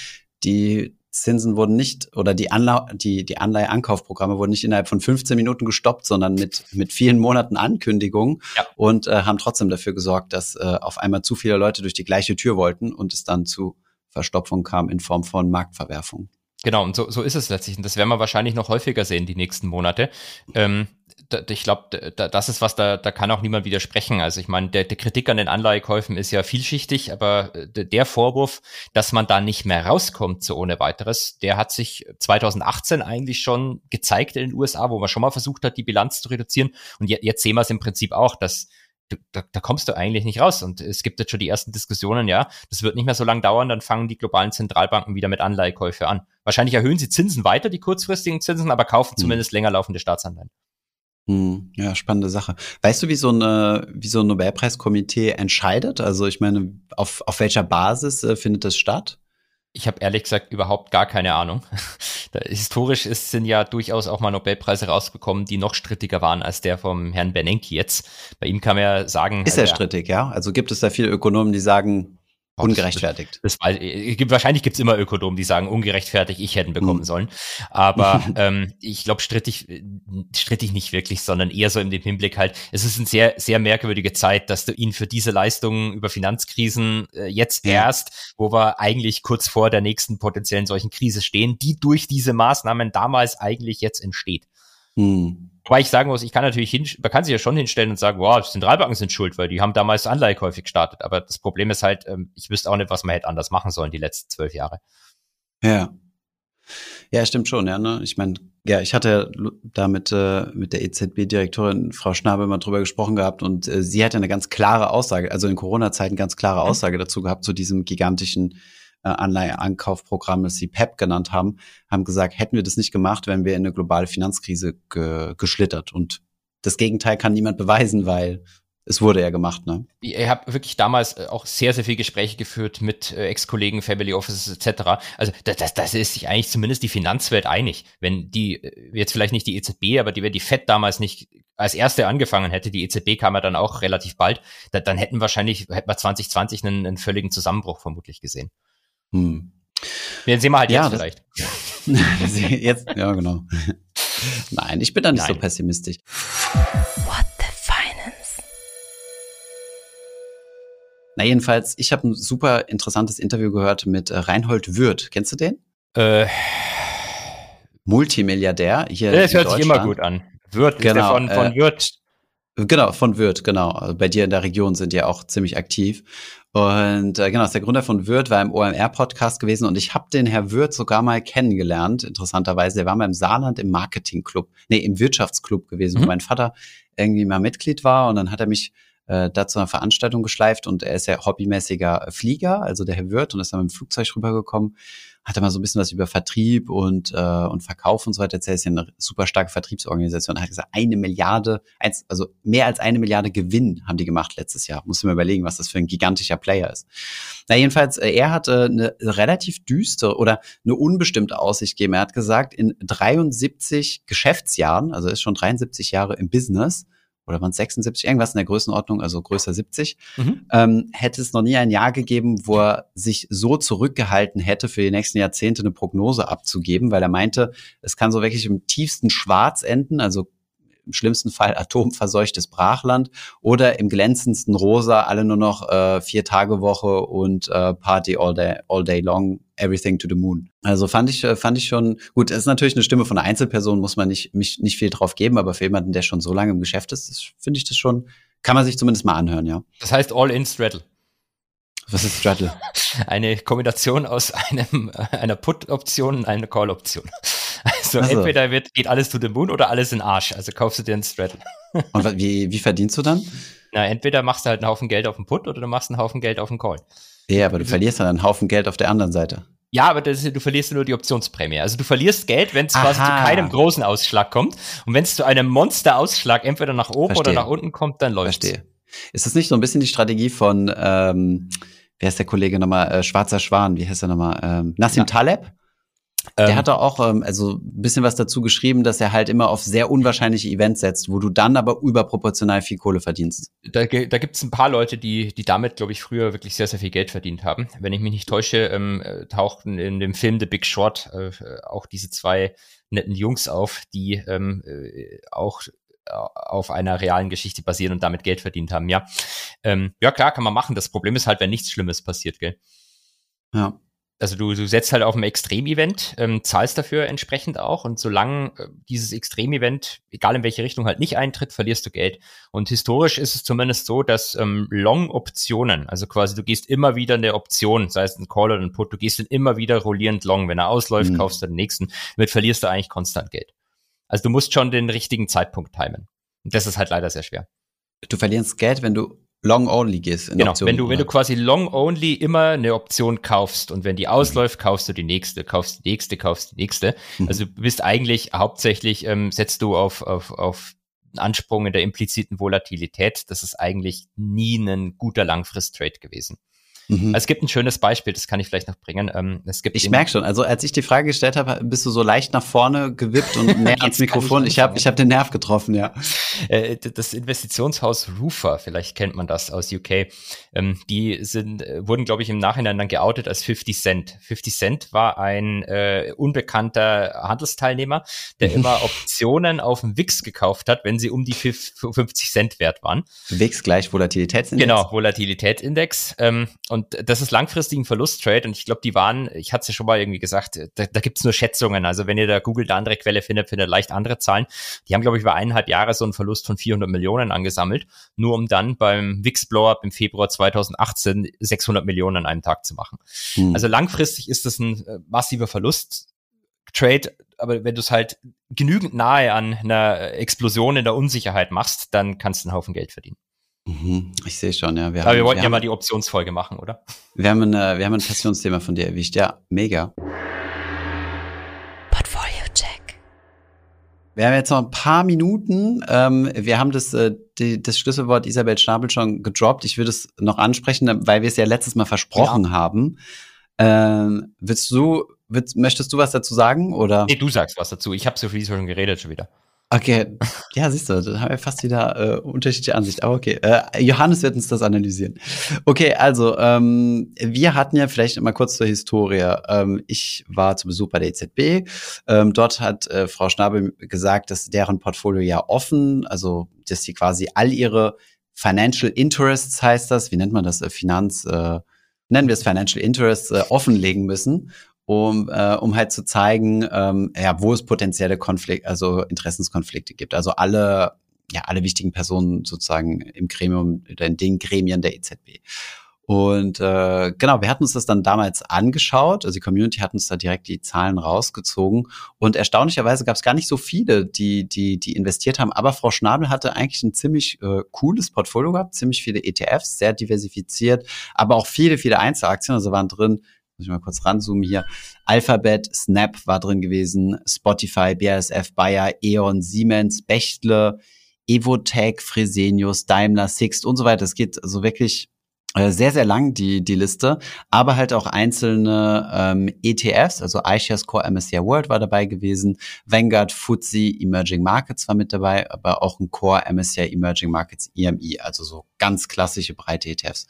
Die Zinsen wurden nicht oder die, Anla die, die Anleiheankaufprogramme wurden nicht innerhalb von 15 Minuten gestoppt, sondern mit, mit vielen Monaten Ankündigung ja. und äh, haben trotzdem dafür gesorgt, dass äh, auf einmal zu viele Leute durch die gleiche Tür wollten und es dann zu Verstopfung kam in Form von Marktverwerfung. Genau, und so, so ist es letztlich. Und das werden wir wahrscheinlich noch häufiger sehen die nächsten Monate. Ähm, da, ich glaube, da, das ist was, da, da kann auch niemand widersprechen. Also ich meine, der, der Kritik an den Anleihekäufen ist ja vielschichtig, aber äh, der Vorwurf, dass man da nicht mehr rauskommt so ohne weiteres, der hat sich 2018 eigentlich schon gezeigt in den USA, wo man schon mal versucht hat, die Bilanz zu reduzieren. Und jetzt sehen wir es im Prinzip auch, dass da, da kommst du eigentlich nicht raus. Und es gibt jetzt schon die ersten Diskussionen, ja, das wird nicht mehr so lange dauern, dann fangen die globalen Zentralbanken wieder mit Anleihekäufe an. Wahrscheinlich erhöhen sie Zinsen weiter, die kurzfristigen Zinsen, aber kaufen hm. zumindest länger laufende Staatsanleihen. Hm, ja, spannende Sache. Weißt du, wie so, eine, wie so ein Nobelpreiskomitee entscheidet? Also ich meine, auf, auf welcher Basis äh, findet das statt? Ich habe ehrlich gesagt überhaupt gar keine Ahnung. Historisch ist, sind ja durchaus auch mal Nobelpreise rausgekommen, die noch strittiger waren als der vom Herrn Bernanke jetzt. Bei ihm kann man ja sagen. Ist er also, strittig, ja? Also gibt es da viele Ökonomen, die sagen, ungerechtfertigt. Das, das, das, das, wahrscheinlich gibt's immer Ökonomen, die sagen, ungerechtfertigt, ich hätten bekommen mhm. sollen. Aber ähm, ich glaube, strittig, strittig nicht wirklich, sondern eher so in dem Hinblick halt, es ist eine sehr, sehr merkwürdige Zeit, dass du ihn für diese Leistungen über Finanzkrisen äh, jetzt ja. erst, wo wir eigentlich kurz vor der nächsten potenziellen solchen Krise stehen, die durch diese Maßnahmen damals eigentlich jetzt entsteht. Mhm. Wobei ich sagen muss, ich kann natürlich hin, man kann sich ja schon hinstellen und sagen, wow, Zentralbanken sind schuld, weil die haben damals Anleihekäufe gestartet. Aber das Problem ist halt, ähm, ich wüsste auch nicht, was man hätte anders machen sollen die letzten zwölf Jahre. Ja. Ja, stimmt schon, ja. Ne? Ich meine, ja, ich hatte da mit, äh, mit der EZB-Direktorin Frau Schnabel mal drüber gesprochen gehabt und äh, sie hatte eine ganz klare Aussage, also in Corona-Zeiten ganz klare mhm. Aussage dazu gehabt zu diesem gigantischen äh, das sie PEP genannt haben, haben gesagt, hätten wir das nicht gemacht, wären wir in eine globale Finanzkrise ge geschlittert. Und das Gegenteil kann niemand beweisen, weil es wurde ja gemacht, ne? Ich habe wirklich damals äh, auch sehr, sehr viel Gespräche geführt mit äh, Ex-Kollegen, Family Offices etc. Also das, das, das ist sich eigentlich zumindest die Finanzwelt einig. Wenn die, äh, jetzt vielleicht nicht die EZB, aber die, wenn die FED damals nicht als erste angefangen hätte, die EZB kam ja dann auch relativ bald, da, dann hätten wahrscheinlich, hätten wir 2020 einen, einen völligen Zusammenbruch vermutlich gesehen. Hm. Den sehen wir halt ja, jetzt vielleicht. jetzt, ja, genau. Nein, ich bin da nicht Nein. so pessimistisch. What the Finance? Na, jedenfalls, ich habe ein super interessantes Interview gehört mit äh, Reinhold Würth. Kennst du den? Äh, Multimilliardär hier. Das hört sich immer gut an. Würth, genau, von, von äh, Würth. Genau, von Würth, genau. Also bei dir in der Region sind die auch ziemlich aktiv. Und äh, genau, ist der Gründer von Würth, war im OMR-Podcast gewesen und ich habe den Herr Würth sogar mal kennengelernt, interessanterweise. Der war mal im Saarland im Marketingclub, nee, im Wirtschaftsclub gewesen, mhm. wo mein Vater irgendwie mal Mitglied war und dann hat er mich äh, da zu einer Veranstaltung geschleift und er ist ja hobbymäßiger Flieger, also der Herr Wirth und ist dann mit dem Flugzeug rübergekommen hat er mal so ein bisschen was über Vertrieb und, äh, und Verkauf und so weiter erzählt. ist ja eine super starke Vertriebsorganisation. Er hat gesagt, eine Milliarde, eins, also mehr als eine Milliarde Gewinn haben die gemacht letztes Jahr. Muss mir überlegen, was das für ein gigantischer Player ist. Na, jedenfalls, äh, er hat äh, eine relativ düstere oder eine unbestimmte Aussicht gegeben. Er hat gesagt, in 73 Geschäftsjahren, also ist schon 73 Jahre im Business, oder waren es 76, irgendwas in der Größenordnung, also größer 70, mhm. ähm, hätte es noch nie ein Jahr gegeben, wo er sich so zurückgehalten hätte, für die nächsten Jahrzehnte eine Prognose abzugeben, weil er meinte, es kann so wirklich im tiefsten Schwarz enden, also im schlimmsten Fall atomverseuchtes Brachland oder im glänzendsten Rosa alle nur noch äh, vier Tage Woche und äh, Party all day, all day long, everything to the moon. Also fand ich, äh, fand ich schon gut. Es ist natürlich eine Stimme von einer Einzelperson, muss man nicht, nicht, nicht viel drauf geben, aber für jemanden, der schon so lange im Geschäft ist, finde ich das schon, kann man sich zumindest mal anhören, ja. Das heißt All in Straddle. Was ist Straddle? Eine Kombination aus einem, einer Put-Option und einer Call-Option. Also, also, entweder wird, geht alles to the moon oder alles in Arsch. Also kaufst du dir einen Straddle. Und wie, wie verdienst du dann? Na, entweder machst du halt einen Haufen Geld auf den Put oder du machst einen Haufen Geld auf den Call. Ja, aber du verlierst dann einen Haufen Geld auf der anderen Seite. Ja, aber das, du verlierst nur die Optionsprämie. Also du verlierst Geld, wenn es quasi zu keinem großen Ausschlag kommt. Und wenn es zu einem Monster-Ausschlag entweder nach oben Verstehe. oder nach unten kommt, dann läuft Verstehe. Ist das nicht so ein bisschen die Strategie von, ähm, wer ist der Kollege nochmal, äh, Schwarzer Schwan, wie heißt er nochmal, ähm, Nassim ja. Taleb? Der ähm, hat auch ähm, also ein bisschen was dazu geschrieben, dass er halt immer auf sehr unwahrscheinliche Events setzt, wo du dann aber überproportional viel Kohle verdienst. Da, da gibt es ein paar Leute, die, die damit, glaube ich, früher wirklich sehr, sehr viel Geld verdient haben. Wenn ich mich nicht täusche, ähm, äh, tauchten in dem Film The Big Short äh, auch diese zwei netten Jungs auf, die ähm, äh, auch äh, auf einer realen Geschichte basieren und damit Geld verdient haben, ja. Ähm, ja, klar, kann man machen. Das Problem ist halt, wenn nichts Schlimmes passiert, gell? Ja also du, du setzt halt auf ein Extremevent, ähm, zahlst dafür entsprechend auch und solange äh, dieses Extremevent, egal in welche Richtung halt nicht eintritt, verlierst du Geld. Und historisch ist es zumindest so, dass ähm, Long-Optionen, also quasi du gehst immer wieder eine Option, sei es ein Call oder ein Put, du gehst dann immer wieder rollierend long. Wenn er ausläuft, mhm. kaufst du den nächsten, damit verlierst du eigentlich konstant Geld. Also du musst schon den richtigen Zeitpunkt timen. Und das ist halt leider sehr schwer. Du verlierst Geld, wenn du Long Only gehst. genau, Option, wenn du, oder? wenn du quasi Long Only immer eine Option kaufst und wenn die ausläuft, mhm. kaufst du die nächste, kaufst die nächste, kaufst die nächste. Mhm. Also du bist eigentlich hauptsächlich, ähm, setzt du auf, auf, auf Ansprung in der impliziten Volatilität. Das ist eigentlich nie ein guter Langfrist-Trade gewesen. Mhm. Also es gibt ein schönes Beispiel, das kann ich vielleicht noch bringen. Ähm, es gibt ich merke schon, also als ich die Frage gestellt habe, bist du so leicht nach vorne gewippt und näher ans Mikrofon. Ich habe ich hab den Nerv getroffen, ja. Äh, das Investitionshaus Roofer, vielleicht kennt man das aus UK, ähm, die sind, äh, wurden, glaube ich, im Nachhinein dann geoutet als 50 Cent. 50 Cent war ein äh, unbekannter Handelsteilnehmer, der immer Optionen auf dem WIX gekauft hat, wenn sie um die 50 Cent wert waren. WIX gleich Volatilitätsindex? Genau, Volatilitätsindex. Ähm, und das ist langfristig ein Verlusttrade. Und ich glaube, die waren, ich hatte es ja schon mal irgendwie gesagt, da, da gibt es nur Schätzungen. Also wenn ihr da googelt, eine andere Quelle findet, findet ihr leicht andere Zahlen. Die haben, glaube ich, über eineinhalb Jahre so einen Verlust von 400 Millionen angesammelt, nur um dann beim Wix Blow-Up im Februar 2018 600 Millionen an einem Tag zu machen. Hm. Also langfristig ist das ein äh, massiver Verlust. Trade, aber wenn du es halt genügend nahe an einer Explosion in der Unsicherheit machst, dann kannst du einen Haufen Geld verdienen. Mhm, ich sehe schon, ja. Wir Aber haben, wir wollten wir ja haben, mal die Optionsfolge machen, oder? Wir haben, eine, wir haben ein Passionsthema von dir erwischt. Ja, mega. Portfolio Check. Wir haben jetzt noch ein paar Minuten. Ähm, wir haben das, äh, die, das Schlüsselwort Isabel Schnabel schon gedroppt. Ich würde es noch ansprechen, weil wir es ja letztes Mal versprochen ja. haben. Ähm, willst du, willst, möchtest du was dazu sagen? Oder? Nee, du sagst was dazu. Ich habe so viel schon geredet schon wieder. Okay, ja, siehst du, da haben wir fast wieder äh, unterschiedliche Ansicht. Aber okay, äh, Johannes wird uns das analysieren. Okay, also ähm, wir hatten ja vielleicht mal kurz zur Historie. Ähm, ich war zu Besuch bei der EZB. Ähm, dort hat äh, Frau Schnabel gesagt, dass deren Portfolio ja offen, also dass sie quasi all ihre Financial Interests heißt das, wie nennt man das, äh, Finanz, äh, nennen wir es Financial Interests, äh, offenlegen müssen um, äh, um halt zu zeigen, ähm, ja, wo es potenzielle Konflikte, also Interessenskonflikte gibt. Also alle, ja, alle wichtigen Personen sozusagen im Gremium, in den Gremien der EZB. Und äh, genau, wir hatten uns das dann damals angeschaut. Also die Community hat uns da direkt die Zahlen rausgezogen. Und erstaunlicherweise gab es gar nicht so viele, die, die, die investiert haben. Aber Frau Schnabel hatte eigentlich ein ziemlich äh, cooles Portfolio gehabt, ziemlich viele ETFs, sehr diversifiziert, aber auch viele, viele Einzelaktien. Also waren drin muss ich mal kurz ranzoomen hier. Alphabet, Snap war drin gewesen, Spotify, BASF, Bayer, E.ON, Siemens, Bechtle, Evotech, Fresenius, Daimler, Sixt und so weiter. Es geht also wirklich sehr, sehr lang, die, die Liste, aber halt auch einzelne ähm, ETFs, also iShares Core MSCI World war dabei gewesen, Vanguard, FTSE, Emerging Markets war mit dabei, aber auch ein Core MSCI Emerging Markets EMI, also so ganz klassische breite ETFs.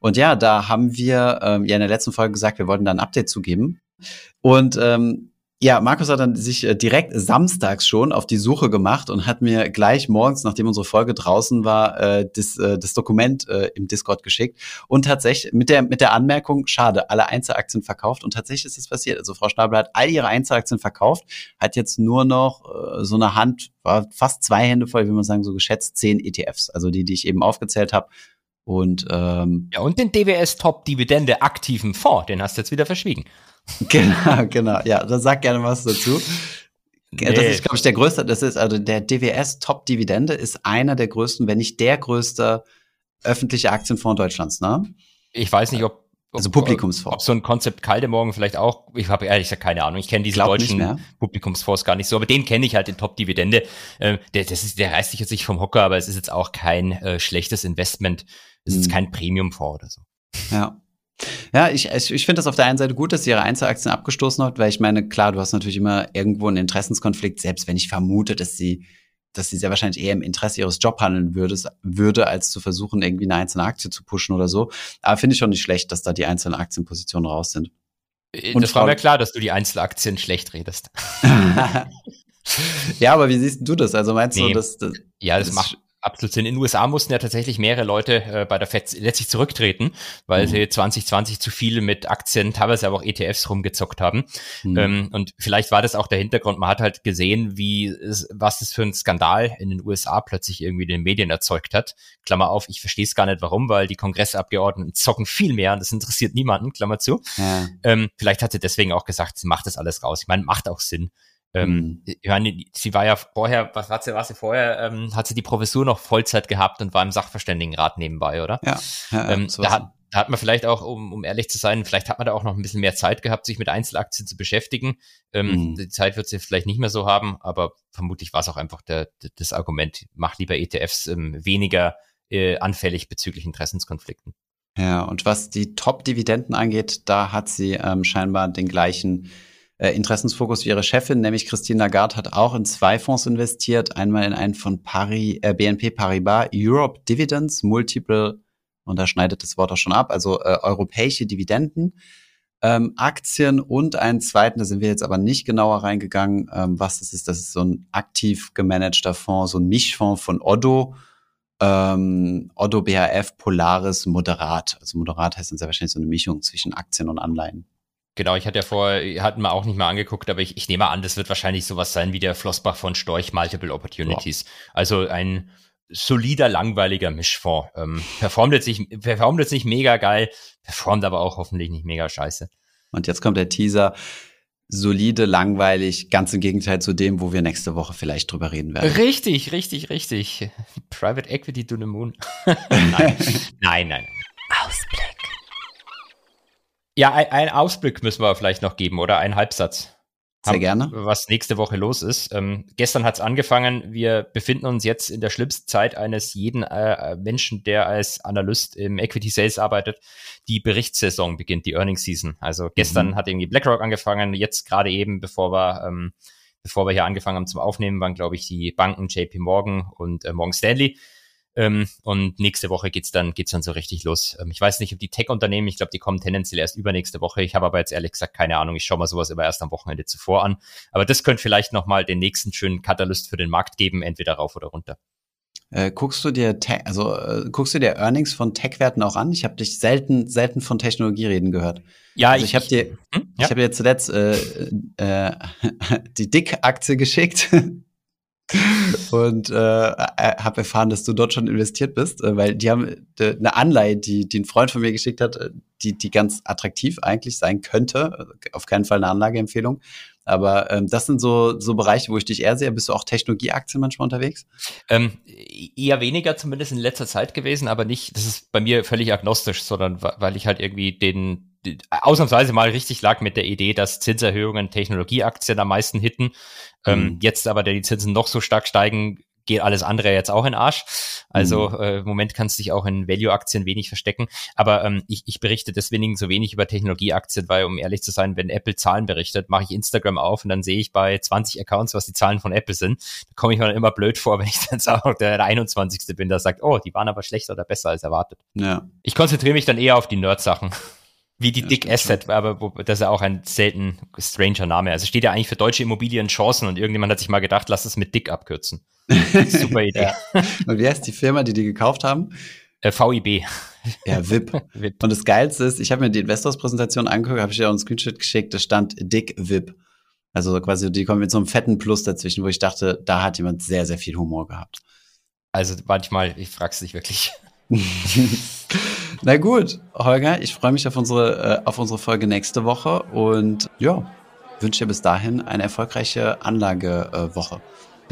Und ja, da haben wir ähm, ja in der letzten Folge gesagt, wir wollten da ein Update zugeben. Und ähm, ja, Markus hat dann sich äh, direkt samstags schon auf die Suche gemacht und hat mir gleich morgens, nachdem unsere Folge draußen war, äh, das, äh, das Dokument im Discord geschickt und tatsächlich mit der mit der Anmerkung, schade, alle Einzelaktien verkauft und tatsächlich ist es passiert. Also Frau Stabler hat all ihre Einzelaktien verkauft, hat jetzt nur noch so eine Hand, war fast zwei Hände voll, wie man sagen, so geschätzt zehn ETFs, also die, die ich eben aufgezählt habe. Und ähm, ja, und den DWS Top Dividende aktiven Fonds, den hast du jetzt wieder verschwiegen. Genau, genau. Ja, dann sag gerne was dazu. Nee. Das ist, glaube ich, der größte, das ist also der DWS Top Dividende ist einer der größten, wenn nicht der größte öffentliche Aktienfonds Deutschlands, ne? Ich weiß nicht, ob also Publikumsfonds. Ob so ein Konzept Kaldemorgen vielleicht auch, ich habe ehrlich gesagt keine Ahnung. Ich kenne diese Glaub deutschen Publikumsfonds gar nicht so, aber den kenne ich halt, den Top-Dividende. Ähm, der, das ist, der reißt sich jetzt nicht vom Hocker, aber es ist jetzt auch kein äh, schlechtes Investment. Es ist mhm. kein Premium-Fonds oder so. Ja. Ja, ich, ich, ich finde das auf der einen Seite gut, dass sie ihre Einzelaktien abgestoßen hat, weil ich meine, klar, du hast natürlich immer irgendwo einen Interessenskonflikt, selbst wenn ich vermute, dass sie, dass sie sehr wahrscheinlich eher im Interesse ihres Jobs handeln würde, würde, als zu versuchen, irgendwie eine einzelne Aktie zu pushen oder so. Aber finde ich schon nicht schlecht, dass da die einzelnen Aktienpositionen raus sind. Äh, Und das war mir klar, dass du die Einzelaktien schlecht redest. ja, aber wie siehst du das? Also meinst nee. du, dass das, ja, das, das macht absolut Sinn. In den USA mussten ja tatsächlich mehrere Leute äh, bei der FED letztlich zurücktreten, weil mhm. sie 2020 zu viel mit Aktien, teilweise aber auch ETFs rumgezockt haben. Mhm. Ähm, und vielleicht war das auch der Hintergrund. Man hat halt gesehen, wie was das für ein Skandal in den USA plötzlich irgendwie den Medien erzeugt hat. Klammer auf, ich verstehe es gar nicht warum, weil die Kongressabgeordneten zocken viel mehr und das interessiert niemanden, Klammer zu. Ja. Ähm, vielleicht hat sie deswegen auch gesagt, sie macht das alles raus. Ich meine, macht auch Sinn. Ähm, mhm. ich meine, sie war ja vorher, was hat sie, war sie vorher, ähm, hat sie die Professur noch Vollzeit gehabt und war im Sachverständigenrat nebenbei, oder? Ja. ja ähm, da, hat, da hat man vielleicht auch, um, um ehrlich zu sein, vielleicht hat man da auch noch ein bisschen mehr Zeit gehabt, sich mit Einzelaktien zu beschäftigen. Ähm, mhm. Die Zeit wird sie vielleicht nicht mehr so haben, aber vermutlich war es auch einfach der, der, das Argument, mach lieber ETFs ähm, weniger äh, anfällig bezüglich Interessenskonflikten. Ja, und was die Top-Dividenden angeht, da hat sie ähm, scheinbar den gleichen äh, Interessensfokus wie ihre Chefin, nämlich Christine Lagarde, hat auch in zwei Fonds investiert. Einmal in einen von Paris, äh, BNP Paribas Europe Dividends, Multiple, und da schneidet das Wort auch schon ab, also äh, europäische Dividenden. Ähm, Aktien und einen zweiten, da sind wir jetzt aber nicht genauer reingegangen, ähm, was das ist. Das ist so ein aktiv gemanagter Fonds, so ein Mischfonds von Oddo, ähm, Oddo BHF Polaris Moderat. Also Moderat heißt dann sehr wahrscheinlich so eine Mischung zwischen Aktien und Anleihen. Genau, ich hatte ja vorher, hatten wir auch nicht mal angeguckt, aber ich, ich nehme an, das wird wahrscheinlich sowas sein wie der Flossbach von Storch Multiple Opportunities. Ja. Also ein solider, langweiliger Mischfonds. Ähm, performt, jetzt nicht, performt jetzt nicht mega geil, performt aber auch hoffentlich nicht mega scheiße. Und jetzt kommt der Teaser. Solide, langweilig, ganz im Gegenteil zu dem, wo wir nächste Woche vielleicht drüber reden werden. Richtig, richtig, richtig. Private Equity to the Moon. nein, nein, nein. Ausblick. Ja, ein, ein Ausblick müssen wir vielleicht noch geben, oder? Ein Halbsatz. Sehr haben, gerne. Was nächste Woche los ist. Ähm, gestern hat es angefangen. Wir befinden uns jetzt in der schlimmsten Zeit eines jeden äh, Menschen, der als Analyst im Equity Sales arbeitet. Die Berichtssaison beginnt, die Earnings Season. Also gestern mhm. hat irgendwie BlackRock angefangen. Jetzt gerade eben, bevor wir, ähm, bevor wir hier angefangen haben zum Aufnehmen, waren, glaube ich, die Banken JP Morgan und äh, Morgan Stanley. Ähm, und nächste Woche geht's dann, geht's dann so richtig los. Ähm, ich weiß nicht, ob die Tech-Unternehmen, ich glaube, die kommen tendenziell erst übernächste Woche. Ich habe aber jetzt ehrlich gesagt keine Ahnung. Ich schaue mal sowas immer erst am Wochenende zuvor an. Aber das könnte vielleicht nochmal den nächsten schönen Katalyst für den Markt geben, entweder rauf oder runter. Äh, guckst du dir Tech, also äh, guckst du dir Earnings von Tech-Werten auch an? Ich habe dich selten selten von Technologie reden gehört. Ja, also ich, ich habe dir hm? ja. ich habe dir zuletzt äh, äh, die Dick-Aktie geschickt. Und äh, äh habe erfahren, dass du dort schon investiert bist, äh, weil die haben äh, eine Anleihe, die, die ein Freund von mir geschickt hat, die, die ganz attraktiv eigentlich sein könnte. Auf keinen Fall eine Anlageempfehlung. Aber ähm, das sind so, so Bereiche, wo ich dich eher sehe. Bist du auch Technologieaktien manchmal unterwegs? Ähm, eher weniger, zumindest in letzter Zeit gewesen, aber nicht, das ist bei mir völlig agnostisch, sondern weil ich halt irgendwie den, ausnahmsweise mal richtig lag mit der Idee, dass Zinserhöhungen Technologieaktien am meisten hitten. Ähm, mhm. Ähm, jetzt aber, da die Zinsen noch so stark steigen, geht alles andere jetzt auch in Arsch. Also mhm. äh, im Moment kannst du dich auch in Value-Aktien wenig verstecken. Aber ähm, ich, ich berichte deswegen so wenig über Technologieaktien, weil um ehrlich zu sein, wenn Apple Zahlen berichtet, mache ich Instagram auf und dann sehe ich bei 20 Accounts, was die Zahlen von Apple sind. Da komme ich mir dann immer blöd vor, wenn ich dann auch der 21. bin, der sagt, oh, die waren aber schlechter oder besser als erwartet. Ja. Ich konzentriere mich dann eher auf die Nerd-Sachen. Wie die ja, Dick Asset, schon. aber wo, das ist ja auch ein selten stranger Name. Also steht ja eigentlich für deutsche Immobilien Chancen und irgendjemand hat sich mal gedacht, lass es mit Dick abkürzen. Super Idee. Und wie heißt die Firma, die die gekauft haben? Äh, VIB. Ja, VIP. VIP. Und das Geilste ist, ich habe mir die Investors-Präsentation angeguckt, habe ich dir auch einen Screenshot geschickt, da stand Dick VIP. Also quasi, die kommen mit so einem fetten Plus dazwischen, wo ich dachte, da hat jemand sehr, sehr viel Humor gehabt. Also manchmal, ich frag's dich wirklich. Na gut, Holger, ich freue mich auf unsere, äh, auf unsere Folge nächste Woche und ja, wünsche dir bis dahin eine erfolgreiche Anlagewoche.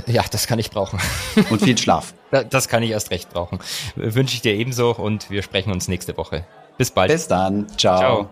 Ja, das kann ich brauchen. Und viel Schlaf. Das kann ich erst recht brauchen. Wünsche ich dir ebenso und wir sprechen uns nächste Woche. Bis bald. Bis dann. Ciao. Ciao.